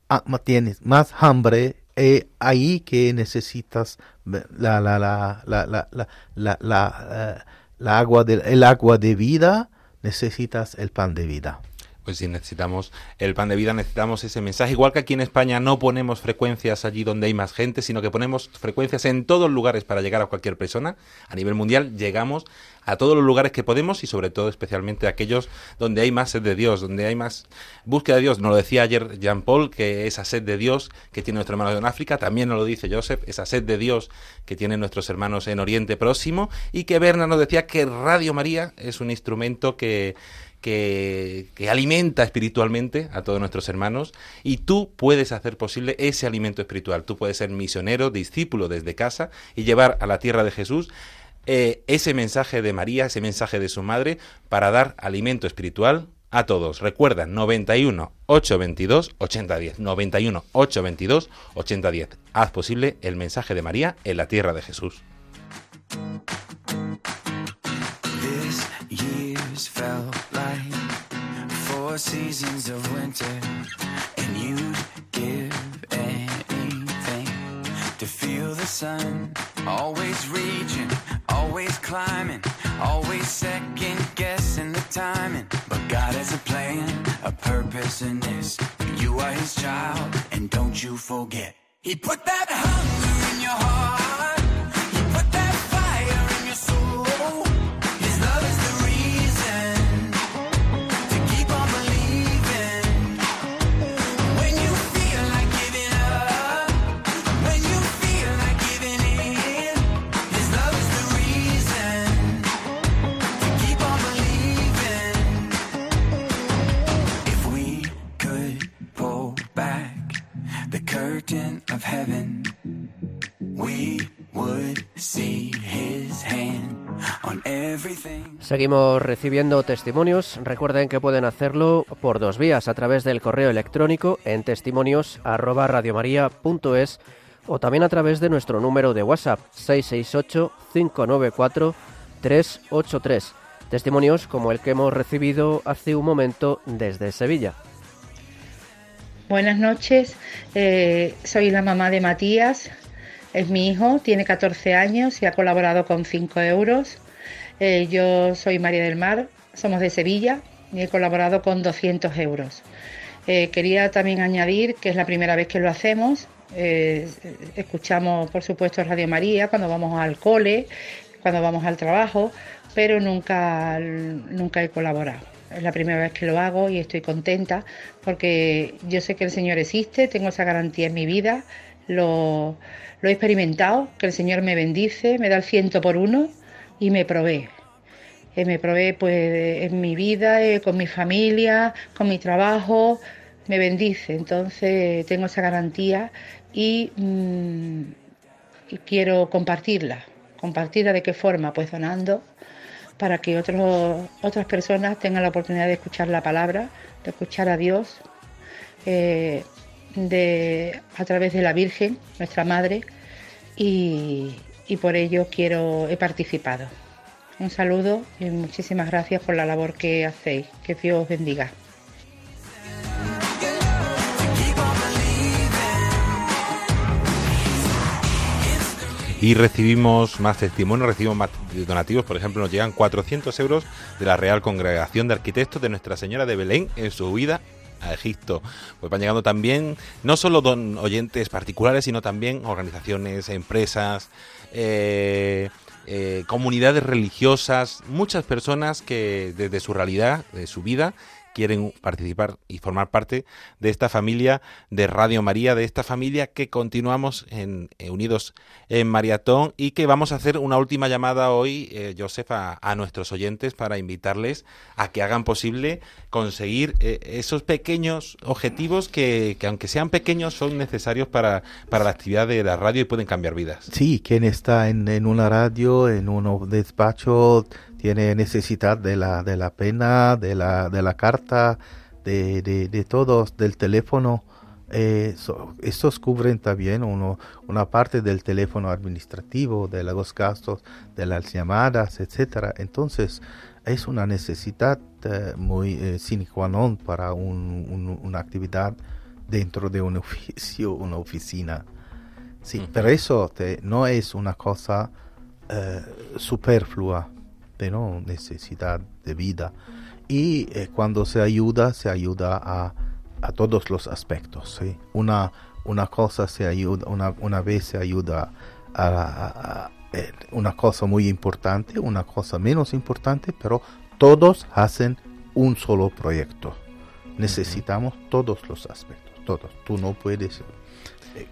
ah, tienes más hambre, eh, ahí que necesitas la, la, la, la eh, la, agua de, el agua de vida, necesitas el pan de vida. Pues si necesitamos el pan de vida, necesitamos ese mensaje. Igual que aquí en España no ponemos frecuencias allí donde hay más gente, sino que ponemos frecuencias en todos los lugares para llegar a cualquier persona. A nivel mundial llegamos a todos los lugares que podemos y sobre todo especialmente aquellos donde hay más sed de Dios, donde hay más búsqueda de Dios. Nos lo decía ayer Jean Paul, que esa sed de Dios que tiene nuestro hermano en África, también nos lo dice Joseph, esa sed de Dios que tienen nuestros hermanos en Oriente Próximo y que Berna nos decía que Radio María es un instrumento que que, alimenta espiritualmente a todos nuestros hermanos y tú puedes hacer posible ese alimento espiritual. Tú puedes ser misionero, discípulo desde casa y llevar a la tierra de Jesús eh, ese mensaje de María, ese mensaje de su madre para dar alimento espiritual a todos. Recuerda, 91 822 8010. 91 822 8010. Haz posible el mensaje de María en la tierra de Jesús. Year's felt like four seasons of winter, and you'd give anything to feel the sun. Always reaching, always climbing, always second guessing the timing. But God has a plan, a purpose in this. You are His child, and don't you forget. He put that hunger in your heart. Seguimos recibiendo testimonios. Recuerden que pueden hacerlo por dos vías, a través del correo electrónico en testimonios@radiomaria.es o también a través de nuestro número de WhatsApp 668-594-383. Testimonios como el que hemos recibido hace un momento desde Sevilla. Buenas noches, eh, soy la mamá de Matías, es mi hijo, tiene 14 años y ha colaborado con 5 euros. Eh, yo soy María del Mar, somos de Sevilla y he colaborado con 200 euros. Eh, quería también añadir que es la primera vez que lo hacemos. Eh, escuchamos, por supuesto, Radio María cuando vamos al cole, cuando vamos al trabajo, pero nunca, nunca he colaborado. Es la primera vez que lo hago y estoy contenta porque yo sé que el Señor existe, tengo esa garantía en mi vida, lo, lo he experimentado, que el Señor me bendice, me da el ciento por uno y me provee. Eh, me provee pues en mi vida, eh, con mi familia, con mi trabajo, me bendice. Entonces tengo esa garantía y, mm, quiero compartirla. ¿Compartirla de qué forma? Pues donando para que otras personas tengan la oportunidad de escuchar la palabra, de escuchar a Dios, eh, de, a través de la Virgen, nuestra Madre, y, y por ello quiero, he participado. Un saludo y muchísimas gracias por la labor que hacéis. Que Dios os bendiga. Y recibimos más testimonios, recibimos más donativos. Por ejemplo, nos llegan 400 euros de la Real Congregación de Arquitectos de Nuestra Señora de Belén en su huida a Egipto. Pues van llegando también no solo don oyentes particulares, sino también organizaciones, empresas, eh, eh, comunidades religiosas, muchas personas que desde su realidad, de su vida, quieren participar y formar parte de esta familia de Radio María, de esta familia que continuamos en, eh, unidos en Maratón y que vamos a hacer una última llamada hoy, eh, Joseph, a, nuestros oyentes para invitarles a que hagan posible conseguir eh, esos pequeños objetivos que, que, aunque sean pequeños, son necesarios para, para la actividad de la radio y pueden cambiar vidas. Sí, quien está en una radio, en un despacho, tiene necesidad de la, de la pena, de la, de la carta, de, de, de todos, del teléfono. Eh, so- estos cubren también uno, una parte del teléfono administrativo, de los gastos, de las llamadas, etcétera. Entonces, es una necesidad eh, muy eh, sine qua non para un- un- una actividad dentro de un [LAUGHS] oficio, una oficina. Sí, pero eso te- no es una cosa eh, superflua, pero necesidad de vida. Y eh, cuando se ayuda, se ayuda a, a todos los aspectos. ¿sí? Una, una cosa se ayuda, una, una vez se ayuda a, a- a- eh, una cosa muy importante, una cosa menos importante, pero todos hacen un solo proyecto. Necesitamos todos los aspectos, todos. Tú no puedes eh,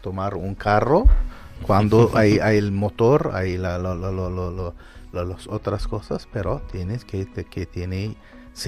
tomar un carro cuando [LAUGHS] hay, hay el motor, hay la- las otras cosas, pero tienes que, que tiene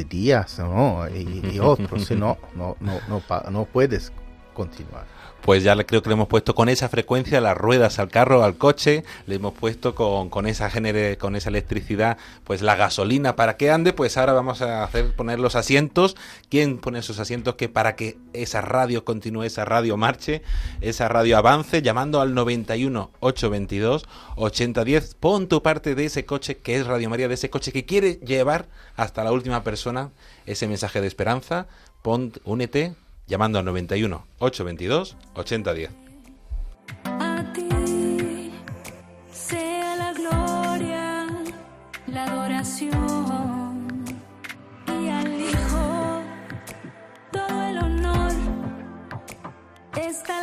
días ¿no? y, y otros, si no, no, no, no, no puedes continuar. Pues ya creo que le hemos puesto con esa frecuencia las ruedas al carro, al coche, le hemos puesto con, con esa genere, con esa electricidad, pues la gasolina para que ande, pues ahora vamos a hacer poner los asientos. ¿Quién pone esos asientos? Que para que esa radio continúe, esa radio marche, esa radio avance, llamando al 91 822 8010. Pon tu parte de ese coche que es Radio María, de ese coche que quiere llevar hasta la última persona ese mensaje de esperanza. Pon, únete llamando al 91 822 8010. A ti sea la gloria, la adoración y al Hijo todo el honor. Esta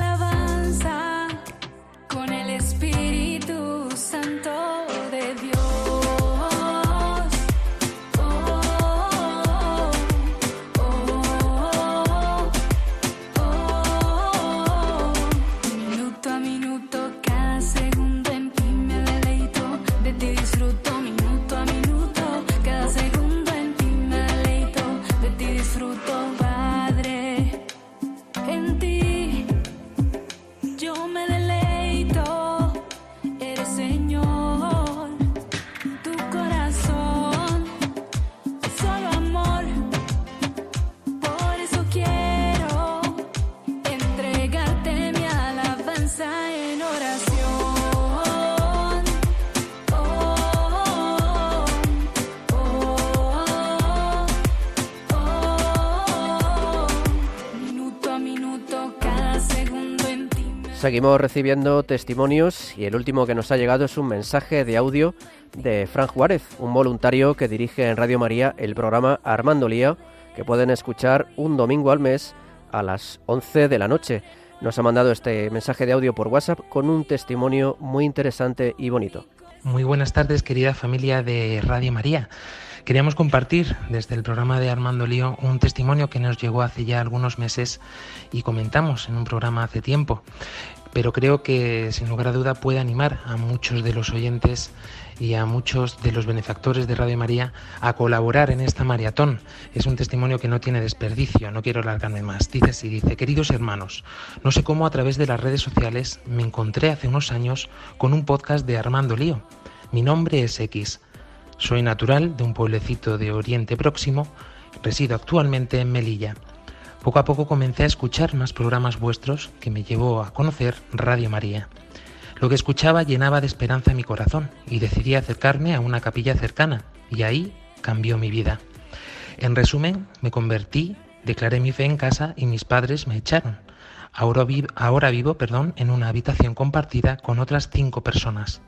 Seguimos recibiendo testimonios y el último que nos ha llegado es un mensaje de audio de Fran Juárez, un voluntario que dirige en Radio María el programa Armando Lío, que pueden escuchar un domingo al mes a las 11 de la noche. Nos ha mandado este mensaje de audio por WhatsApp con un testimonio muy interesante y bonito. Muy buenas tardes, querida familia de Radio María. Queríamos compartir desde el programa de Armando Lío un testimonio que nos llegó hace ya algunos meses y comentamos en un programa hace tiempo, pero creo que sin lugar a duda puede animar a muchos de los oyentes y a muchos de los benefactores de Radio María a colaborar en esta maratón. Es un testimonio que no tiene desperdicio, no quiero alargarme más. Dice así, dice, queridos hermanos, no sé cómo a través de las redes sociales me encontré hace unos años con un podcast de Armando Lío. Mi nombre es X. Soy natural de un pueblecito de Oriente Próximo, resido actualmente en Melilla. Poco a poco comencé a escuchar más programas vuestros que me llevó a conocer Radio María. Lo que escuchaba llenaba de esperanza mi corazón y decidí acercarme a una capilla cercana y ahí cambió mi vida. En resumen, me convertí, declaré mi fe en casa y mis padres me echaron. Ahora vivo, perdón, en una habitación compartida con otras cinco personas.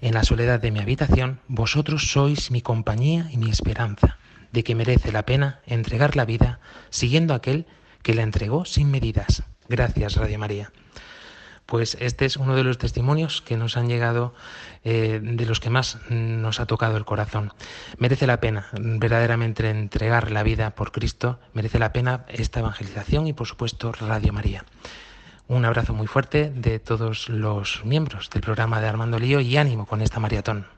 En la soledad de mi habitación, vosotros sois mi compañía y mi esperanza, de que merece la pena entregar la vida siguiendo aquel que la entregó sin medidas. Gracias, Radio María. Pues este es uno de los testimonios que nos han llegado, eh, de los que más nos ha tocado el corazón. Merece la pena verdaderamente entregar la vida por Cristo, merece la pena esta evangelización y por supuesto Radio María. Un abrazo muy fuerte de todos los miembros del programa de Armando Lío y ánimo con esta maratón.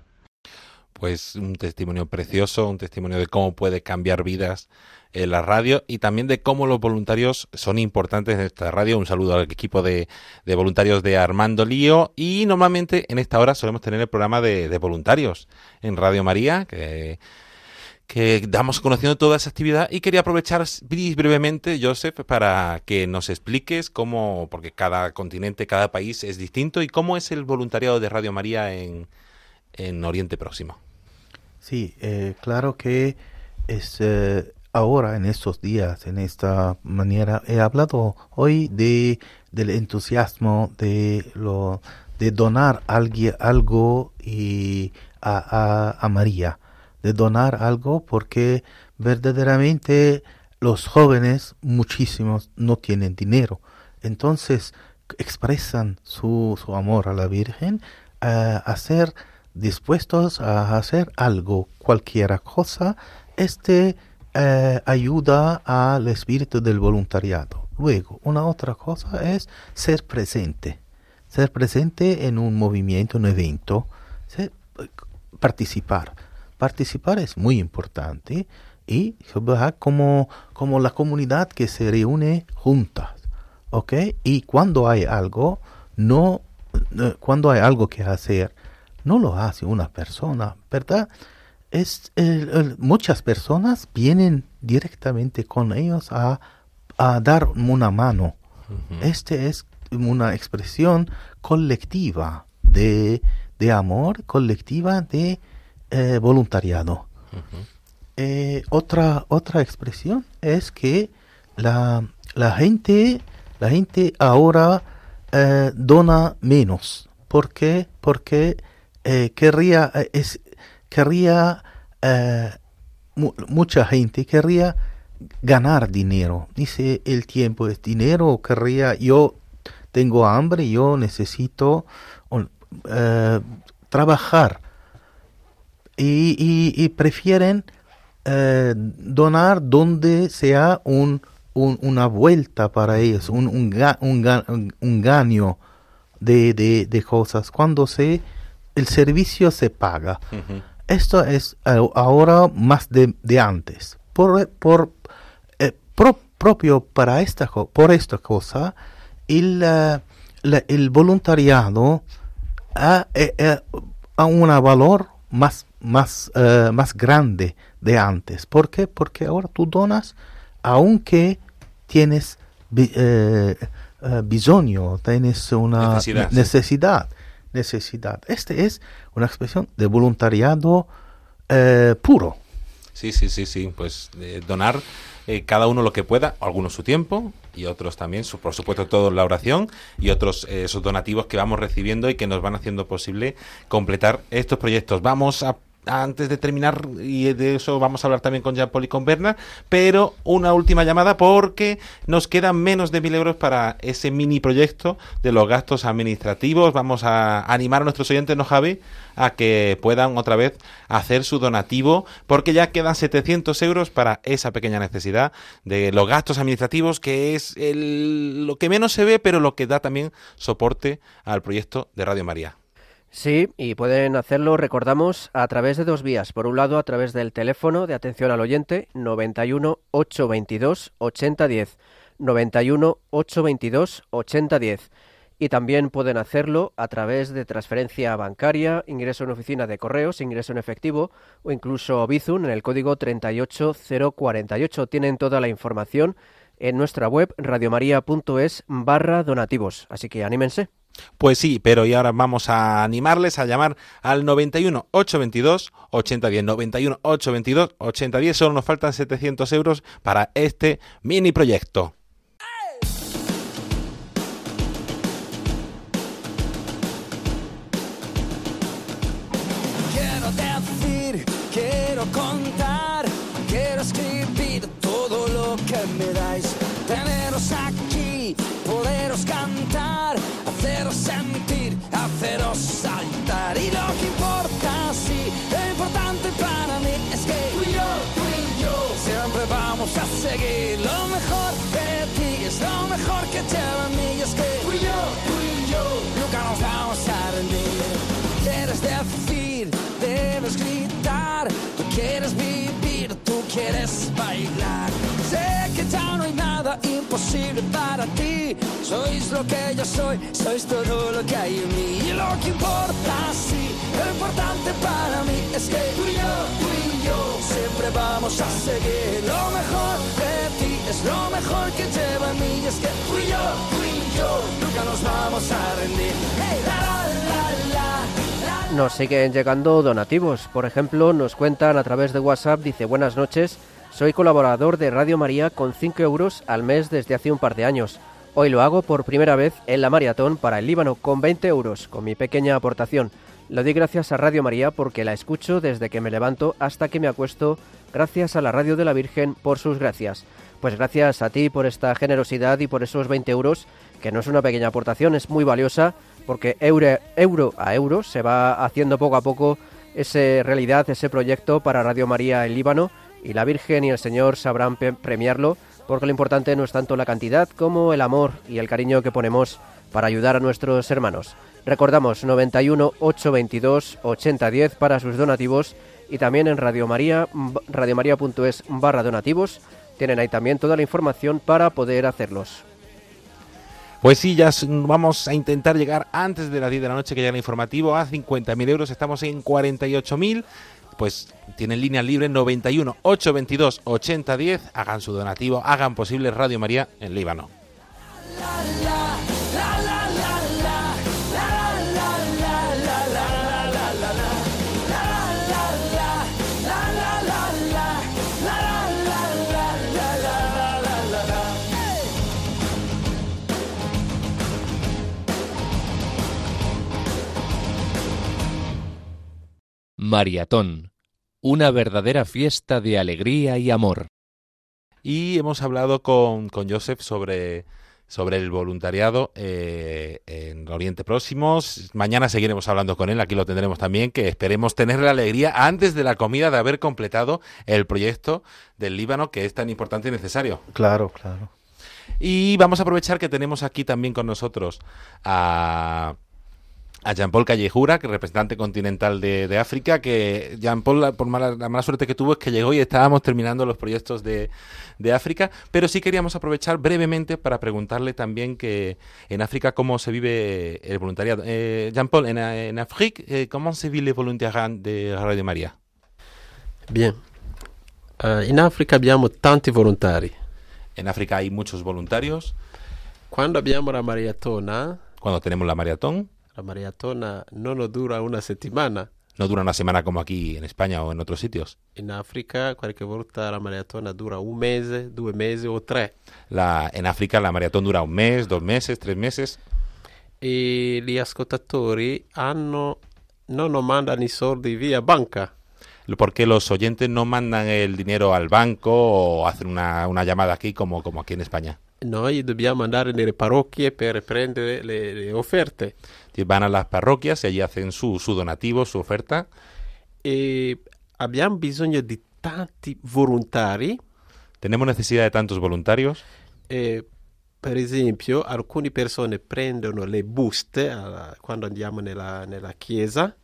Pues un testimonio precioso, un testimonio de cómo puede cambiar vidas en la radio y también de cómo los voluntarios son importantes en esta radio. Un saludo al equipo de, voluntarios de Armando Lío y normalmente en esta hora solemos tener el programa de, de voluntarios en Radio María que, que damos conociendo toda esa actividad y quería aprovechar brevemente, Joseph, para que nos expliques cómo, porque cada continente, cada país es distinto y cómo es el voluntariado de Radio María en, en Oriente Próximo. Sí, eh, claro que es eh, ahora, en estos días, en esta manera, he hablado hoy de del entusiasmo de lo de donar algo y a, a, a María, de donar algo porque verdaderamente los jóvenes, muchísimos, no tienen dinero. Entonces expresan su, su amor a la Virgen a hacer dispuestos a hacer algo, cualquier cosa, este eh, ayuda al espíritu del voluntariado. Luego, una otra cosa es ser presente, ser presente en un movimiento, un evento, participar. Participar es muy importante y como, como la comunidad que se reúne juntas, ¿ok? Y cuando hay algo, no, cuando hay algo que hacer, no lo hace una persona, ¿verdad? Es, el, el, muchas personas vienen directamente con ellos a, a dar una mano. Uh -huh. Este es una expresión colectiva de, de amor, colectiva de eh, voluntariado. Uh -huh. eh, otra, otra expresión es que la, la, gente, la gente ahora eh, dona menos. ¿Por qué? Porque eh, querría, eh, es, querría eh, mu mucha gente querría ganar dinero. Dice el tiempo es dinero, querría, yo tengo hambre, yo necesito eh, trabajar. Y, y, y prefieren donar donde sea un, un, una vuelta para ellos, un, un, un, ga, un gaño de, de, de, cosas. Cuando se el servicio se paga. Uh -huh. Esto es uh, ahora más de, de, antes. Por, por eh, pro, propio para esta por esta cosa, el, uh, la, el voluntariado ha, eh, ha un valor más, más, más grande de antes. ¿Por qué? Porque ahora tú donas aunque tienes eh, bisogno, tienes una necesidad. necesidad. Necesidad. Este es una expresión de voluntariado eh, puro. Sí, sí, sí, sí. Pues eh, donar eh, cada uno lo que pueda, algunos su tiempo y otros también, su- por supuesto, todos la oración y otros esos donativos que vamos recibiendo y que nos van haciendo posible completar estos proyectos. Vamos a antes de terminar, y de eso vamos a hablar también con Jean Paul y con Bernard, pero una última llamada porque nos quedan menos de mil euros para ese mini proyecto de los gastos administrativos. Vamos a animar a nuestros oyentes, ¿no, Javi? A que puedan otra vez hacer su donativo, porque ya quedan 700 euros para esa pequeña necesidad de los gastos administrativos, que es el- lo que menos se ve, pero lo que da también soporte al proyecto de Radio María. Sí, y pueden hacerlo, recordamos, a través de dos vías. Por un lado, a través del teléfono de atención al oyente 91 822 8010. 91 822 8010. Y también pueden hacerlo a través de transferencia bancaria, ingreso en oficina de correos, ingreso en efectivo o incluso Bizum en el código 38048. Tienen toda la información en nuestra web radiomaria.es barra donativos. Así que anímense. Pues sí, pero y ahora vamos a animarles a llamar al 91 822 8010. 91 822 8010. Solo nos faltan 700 euros para este mini proyecto. Bailar. Sé que ya no hay nada imposible para ti. Sois lo que yo soy, sois todo lo que hay en mí. Y lo que importa, sí, lo importante para mí es que tú y yo, tú y yo, siempre vamos a seguir. Lo mejor de ti es lo mejor que lleva en mí. Y es que tú y yo, tú y yo, nunca nos vamos a rendir. Hey, la, la, la. Nos siguen llegando donativos. Por ejemplo, nos cuentan a través de WhatsApp, dice buenas noches, soy colaborador de Radio María con 5 euros al mes desde hace un par de años. Hoy lo hago por primera vez en la maratón para el Líbano con 20 euros, con mi pequeña aportación. Lo doy gracias a Radio María porque la escucho desde que me levanto hasta que me acuesto, gracias a la Radio de la Virgen por sus gracias. Pues gracias a ti por esta generosidad y por esos 20 euros, que no es una pequeña aportación, es muy valiosa porque euro, euro a euro se va haciendo poco a poco ese realidad, ese proyecto para Radio María en Líbano y la Virgen y el Señor sabrán premiarlo porque lo importante no es tanto la cantidad como el amor y el cariño que ponemos para ayudar a nuestros hermanos. Recordamos 91 822 8010 para sus donativos y también en Radio María, radiomaria.es barra donativos. Tienen ahí también toda la información para poder hacerlos. Pues sí, ya vamos a intentar llegar antes de las 10 de la noche que llega el informativo a 50.000 euros. Estamos en 48.000. Pues tienen línea libre 91 822 8010. Hagan su donativo, hagan posible Radio María en Líbano. Maratón, una verdadera fiesta de alegría y amor. Y hemos hablado con, con Joseph sobre, sobre el voluntariado eh, en Oriente Próximo. Mañana seguiremos hablando con él, aquí lo tendremos también, que esperemos tener la alegría antes de la comida de haber completado el proyecto del Líbano que es tan importante y necesario. Claro, claro. Y vamos a aprovechar que tenemos aquí también con nosotros a, a Jean-Paul Callejura, que es representante continental de, de África, que Jean-Paul, la- por mala, la mala suerte que tuvo es que llegó y estábamos terminando los proyectos de, de África, pero sí queríamos aprovechar brevemente para preguntarle también que en África cómo se vive el voluntariado. Eh, Jean-Paul, en, en África, eh, ¿cómo se vive el voluntariado de Radio Maria? Bien. Eh, in Africa abbiamo tanti volontari. En África hay muchos voluntarios. Quando abbiamo la maratona, Cuando tenemos la maratón, la maratona non dura una settimana, No dura una semana como aquí en España o en otros sitios. In Africa qualche volta la maratona dura un mese, due mesi o tre. La, en África la maratón dura un mes, dos meses, tres meses. E gli ascoltatori hanno, non mandano i soldi via banca. Porque los oyentes no mandan el dinero al banco o hacen una, una llamada aquí como, como aquí en España. Noi dobbiamo andare nelle parrocchie per prendere le, le offerte. Van a las parroquias y allí hacen su, su donativo, su oferta. E abbiamo bisogno di tanti volontari. Tenemos necesidad de tantos voluntarios. E, per esempio, alcune persone prendono le buste ah, quando andiamo nella, nella chiesa.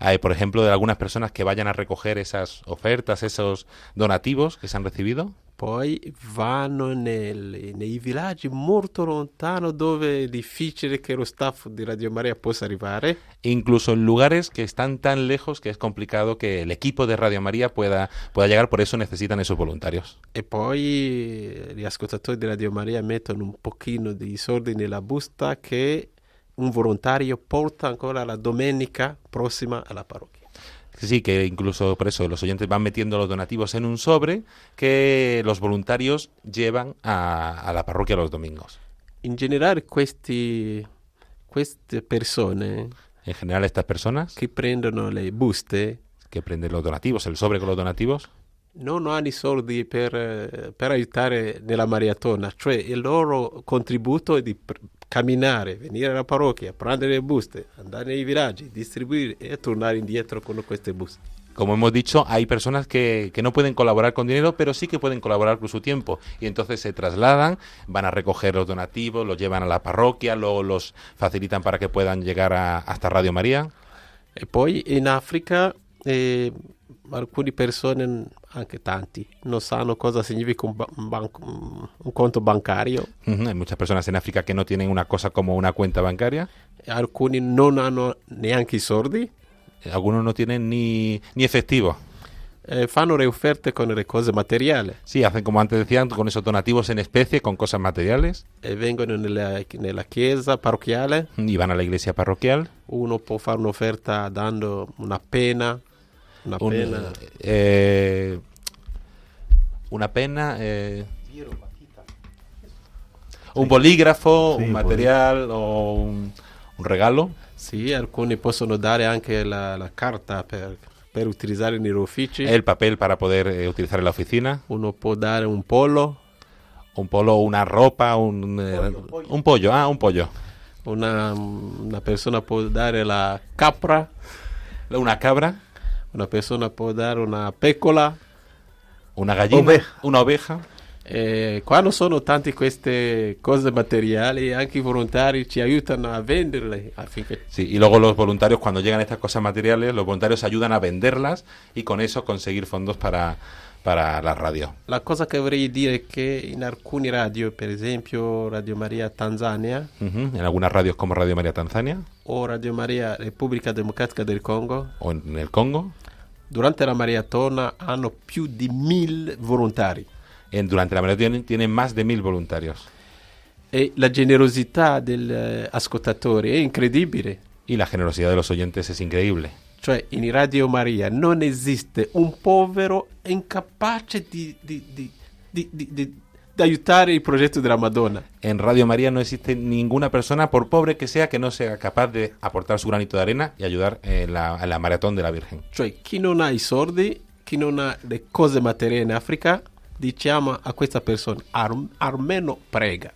Hay, por ejemplo, de algunas personas que vayan a recoger esas ofertas, esos donativos que se han recibido. Poi vanno nel- nei villaggi molto lontano dove è difficile che lo staff di Radio Maria possa arrivare. Incluso en lugares que están tan lejos que es complicado que el equipo de Radio María pueda, pueda llegar, por eso necesitan esos voluntarios. E poi eh, gli ascoltatori di Radio Maria mettono un pochino di soldi nella busta che un volontario porta ancora la domenica prossima alla parrocchia. Sí, que incluso por eso los oyentes van metiendo los donativos en un sobre que los voluntarios llevan a, a la parroquia los domingos. In generale questi, queste persone En general, estas personas che prendono le buste que prenden los donativos, el sobre con los donativos, non hanno i soldi per, per aiutare nella maratona, cioè il loro contributo è di camminare, venire alla parrocchia, prendere le buste, andare nei villaggi, distribuire e tornare indietro con queste buste. como hemos dicho, hay personas que, que no pueden colaborar con dinero, pero sí que pueden colaborar con su tiempo. Y entonces se trasladan, van a recoger los donativos, los llevan a la parroquia, luego los facilitan para que puedan llegar a- hasta Radio María. E poi in Africa eh, alcune persone, anche tanti, non sanno cosa significa un, ba- un conto bancario. Hay muchas personas en África que no tienen una cosa como una cuenta bancaria. Alcuni non hanno neanche i soldi. Algunos no tienen ni, ni efectivo. Eh, fanno le offerte con le cose materiali. Sí, hacen como antes decían, con esos donativos en especie, con cosas materiales. E vengono nella, nella chiesa parrocchiale. Y van a la iglesia parroquial. Uno può fare un'offerta dando una pena. Una Un, pena. eh, una pena. eh, un bolígrafo, Sì, un material o un, un regalo. Sì, alcuni possono dare anche la, la carta per, per utilizzare negli uffici. El papel para poder eh, utilizar en la oficina. Uno può dare un polo. Un polo, una ropa, un, eh, un pollo. Ah, un pollo. Una, una persona può dare la capra. Una cabra. Una persona può dare una pecora. Una gallina. Oveja. Una oveja. Eh, quando sono tante queste cose materiali, anche i volontari ci aiutano a venderle affinché Sí, y luego los voluntarios, cuando llegan estas cosas materiales, los voluntarios ayudan a venderlas y con eso conseguir fondos para, para la radio. La cosa che vorrei dire è che in alcuni radio, per esempio Radio Maria Tanzania Ujú, En algunas radios como Radio María Tanzania o Radio Maria Repubblica Democratica del Congo, o en el Congo, durante la maratona hanno più di mille volontari. en, durante la maratón tienen, tienen más de mil voluntarios. E la generosità degli eh, ascoltatori è incredibile. Y la generosidad de los oyentes es increíble. Cioè, in Radio Maria non esiste un povero incapace di, di- di- di- di aiutare il progetto della Madonna. En Radio María no existe ninguna persona, por pobre que sea, que no sea capaz de aportar su granito de arena y ayudar en la, en la maratón de la Virgen. Cioè, chi non ha i soldi, chi non ha le cose materiali in Africa, diciamo a questa persona, "Al- almeno prega.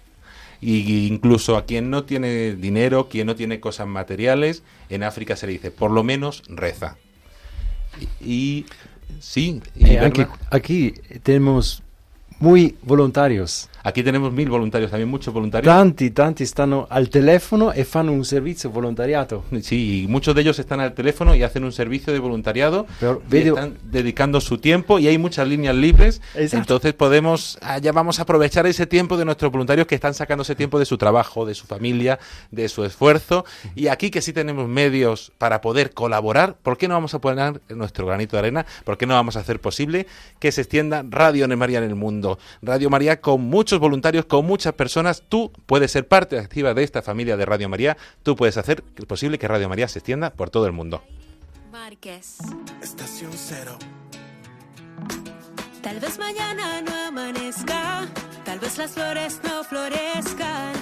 Y incluso a quien no tiene dinero, quien no tiene cosas materiales, en África se le dice, por lo menos reza. Y, y sí, y Eh, Berna, aquí tenemos muy voluntarios. Aquí tenemos mil voluntarios, también muchos voluntarios. Tanti, tanti stanno al telefono e fanno un servizio volontariato. Sí, y muchos de ellos están al teléfono y hacen un servicio de voluntariado. Pero y están dedicando su tiempo y hay muchas líneas libres. Exacto. Entonces podemos, ah, ya vamos a aprovechar ese tiempo de nuestros voluntarios que están sacando ese tiempo de su trabajo, de su familia, de su esfuerzo. Y aquí que sí tenemos medios para poder colaborar, ¿por qué no vamos a poner nuestro granito de arena? ¿Por qué no vamos a hacer posible que se extienda Radio María en el mundo? Radio María con muchos voluntarios, con muchas personas. Tú puedes ser parte activa de esta familia de Radio María. Tú puedes hacer posible que Radio María se extienda por todo el mundo. Márquez. Estación cero. Tal vez mañana no amanezca, tal vez las flores no florezcan, pero si tú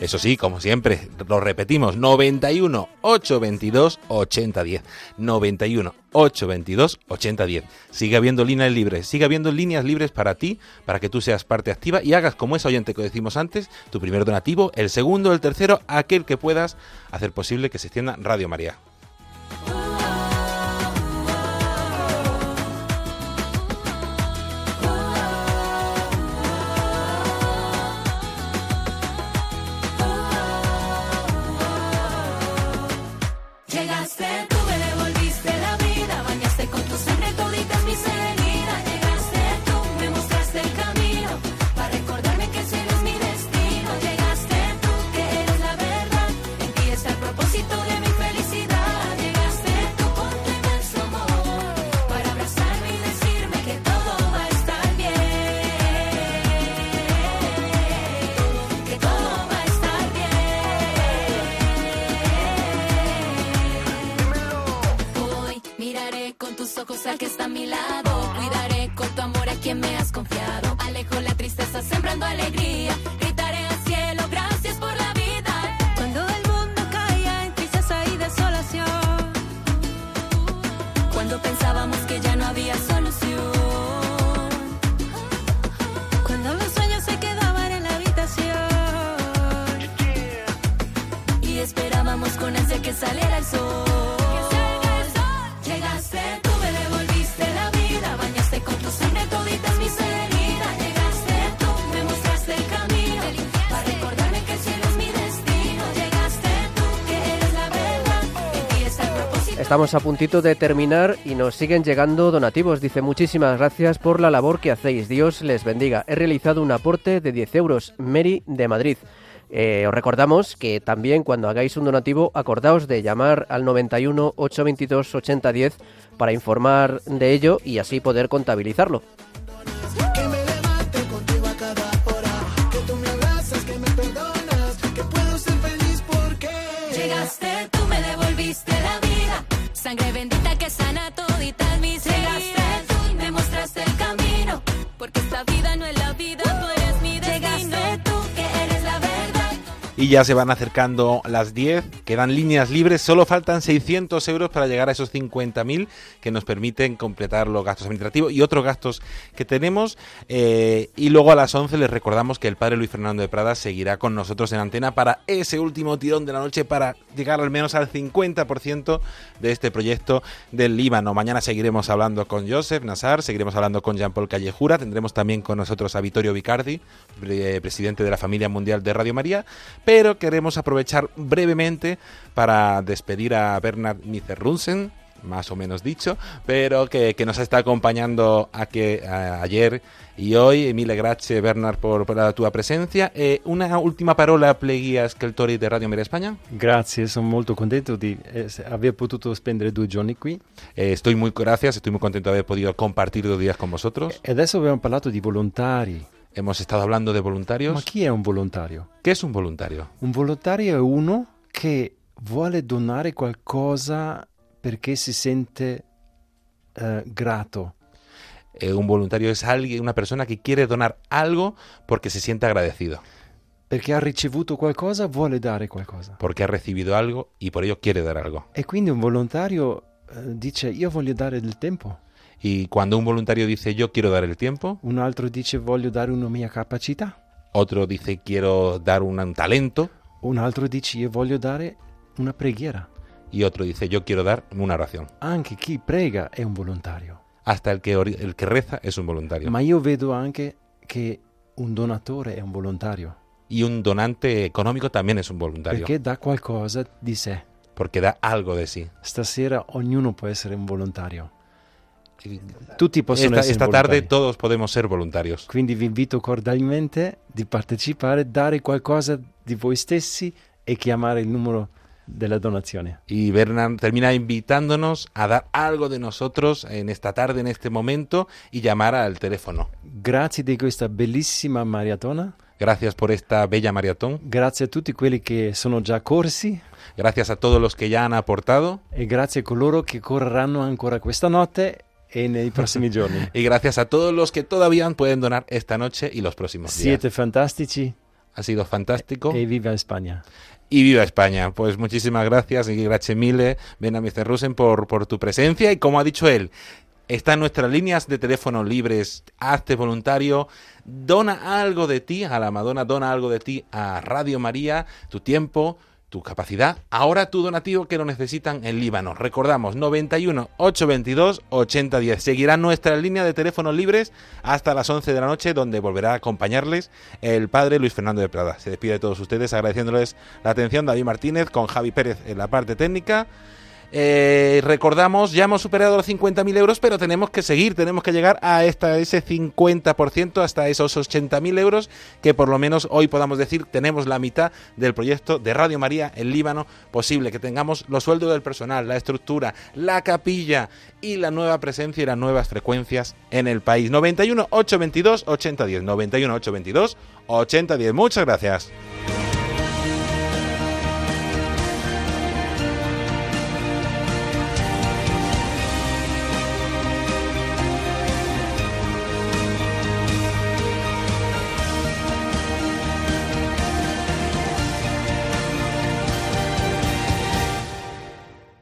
Eso sí, como siempre, lo repetimos, 91 822 8010. 91 822 8010. Sigue habiendo líneas libres, sigue habiendo líneas libres para ti, para que tú seas parte activa y hagas como ese oyente que decimos antes, tu primer donativo, el segundo, el tercero, aquel que puedas hacer posible que se extienda Radio María. Estamos a puntito de terminar y nos siguen llegando donativos. Dice muchísimas gracias por la labor que hacéis. Dios les bendiga. He realizado un aporte de 10 euros. Mary de Madrid. Eh, os recordamos que también cuando hagáis un donativo acordaos de llamar al 91 822 8010 para informar de ello y así poder contabilizarlo. Y ya se van acercando las 10, quedan líneas libres, solo faltan 600 euros para llegar a esos 50.000 que nos permiten completar los gastos administrativos y otros gastos que tenemos. eh, y luego a las 11 les recordamos que el padre Luis Fernando de Prada seguirá con nosotros en antena para ese último tirón de la noche para llegar al menos al 50% de este proyecto del Líbano. Mañana seguiremos hablando con Joseph Nassar, seguiremos hablando con Jean-Paul Callejura, tendremos también con nosotros a Vittorio Vicardi, pre- presidente de la familia mundial de Radio María, pero queremos aprovechar brevemente para despedir a Bernard Miserrunsen, más o menos dicho, pero que, que nos está acompañando a que, a- ayer y hoy. Mille grazie Bernard por, por la tua presencia. E una ultima parola pleghi ascoltatori di Radio Maria Spagna? Grazie, sono molto contento di eh, aver potuto spendere due giorni qui. Eh, estoy muy gracias, estoy muy contento de haber podido compartir dos días con vosotros. E adesso abbiamo parlato di volontari. Hemos estado hablando de voluntarios. Ma chi è un volontario? ¿Qué es un voluntario? Un volontario è uno che vuole donare qualcosa perché si sente eh, grato. Eh, un voluntario es alguien, una persona que quiere donar algo porque se siente agradecido, Perché ha ricevuto qualcosa, vuole dare qualcosa. porque ha recibido algo y por ello quiere dar algo. E quindi un volontario eh, dice io voglio dare del tempo. Y cuando un voluntario dice yo quiero dar el tiempo, Un altro dice voglio dare una mia capacità. otro dice quiero dar un, un talento Un altro dice io voglio dare una preghiera. y otro dice yo quiero dar una oración. Anche chi prega è un volontario. Hasta el que, el que reza es un voluntario. Ma io vedo anche che un donatore è un volontario. Y un donante económico también es un voluntario, Perché dà qualcosa di sé. porque da algo de sí. Stasera ognuno può essere un volontario. Tutti possono Esta, essere esta tarde todos podemos ser voluntarios. Quindi vi invito cordialmente di partecipare, dare qualcosa di voi stessi e chiamare il numero della donazione. Y Bernard termina invitándonos a dar algo de nosotros en esta tarde, en este momento, y llamar al teléfono. Grazie di questa bellissima maratona. Gracias por esta bella maratón. Grazie a tutti quelli che sono già corsi Gracias a todos los que ya han aportado. e grazie a coloro che correranno ancora questa notte e nei prossimi giorni. Y gracias a todos los que todavía pueden donar esta noche y los próximos días. Siete fantastici Ha sido fantástico. e viva España. Y viva España. Pues muchísimas gracias y gracias mille, Ben Mr. Rusen, por, por tu presencia. Y como ha dicho él, está en nuestras líneas de teléfono libres. Hazte voluntario. Dona algo de ti a la Madonna, dona algo de ti a Radio María, tu tiempo, tu capacidad. Ahora tu donativo que lo necesitan en Líbano. Recordamos, 91 822 8010. Seguirá nuestra línea de teléfonos libres hasta las 11 de la noche, donde volverá a acompañarles el padre Luis Fernando de Prada. Se despide de todos ustedes agradeciéndoles la atención David Martínez con Javi Pérez en la parte técnica. Eh, recordamos, ya hemos superado los 50.000 euros, pero tenemos que seguir, tenemos que llegar a esta, ese 50%, hasta esos 80.000 euros, que por lo menos hoy podamos decir tenemos la mitad del proyecto de Radio María en Líbano posible, que tengamos los sueldos del personal, la estructura, la capilla y la nueva presencia y las nuevas frecuencias en el país. 91 822 8010, 91 822 8010. Muchas gracias.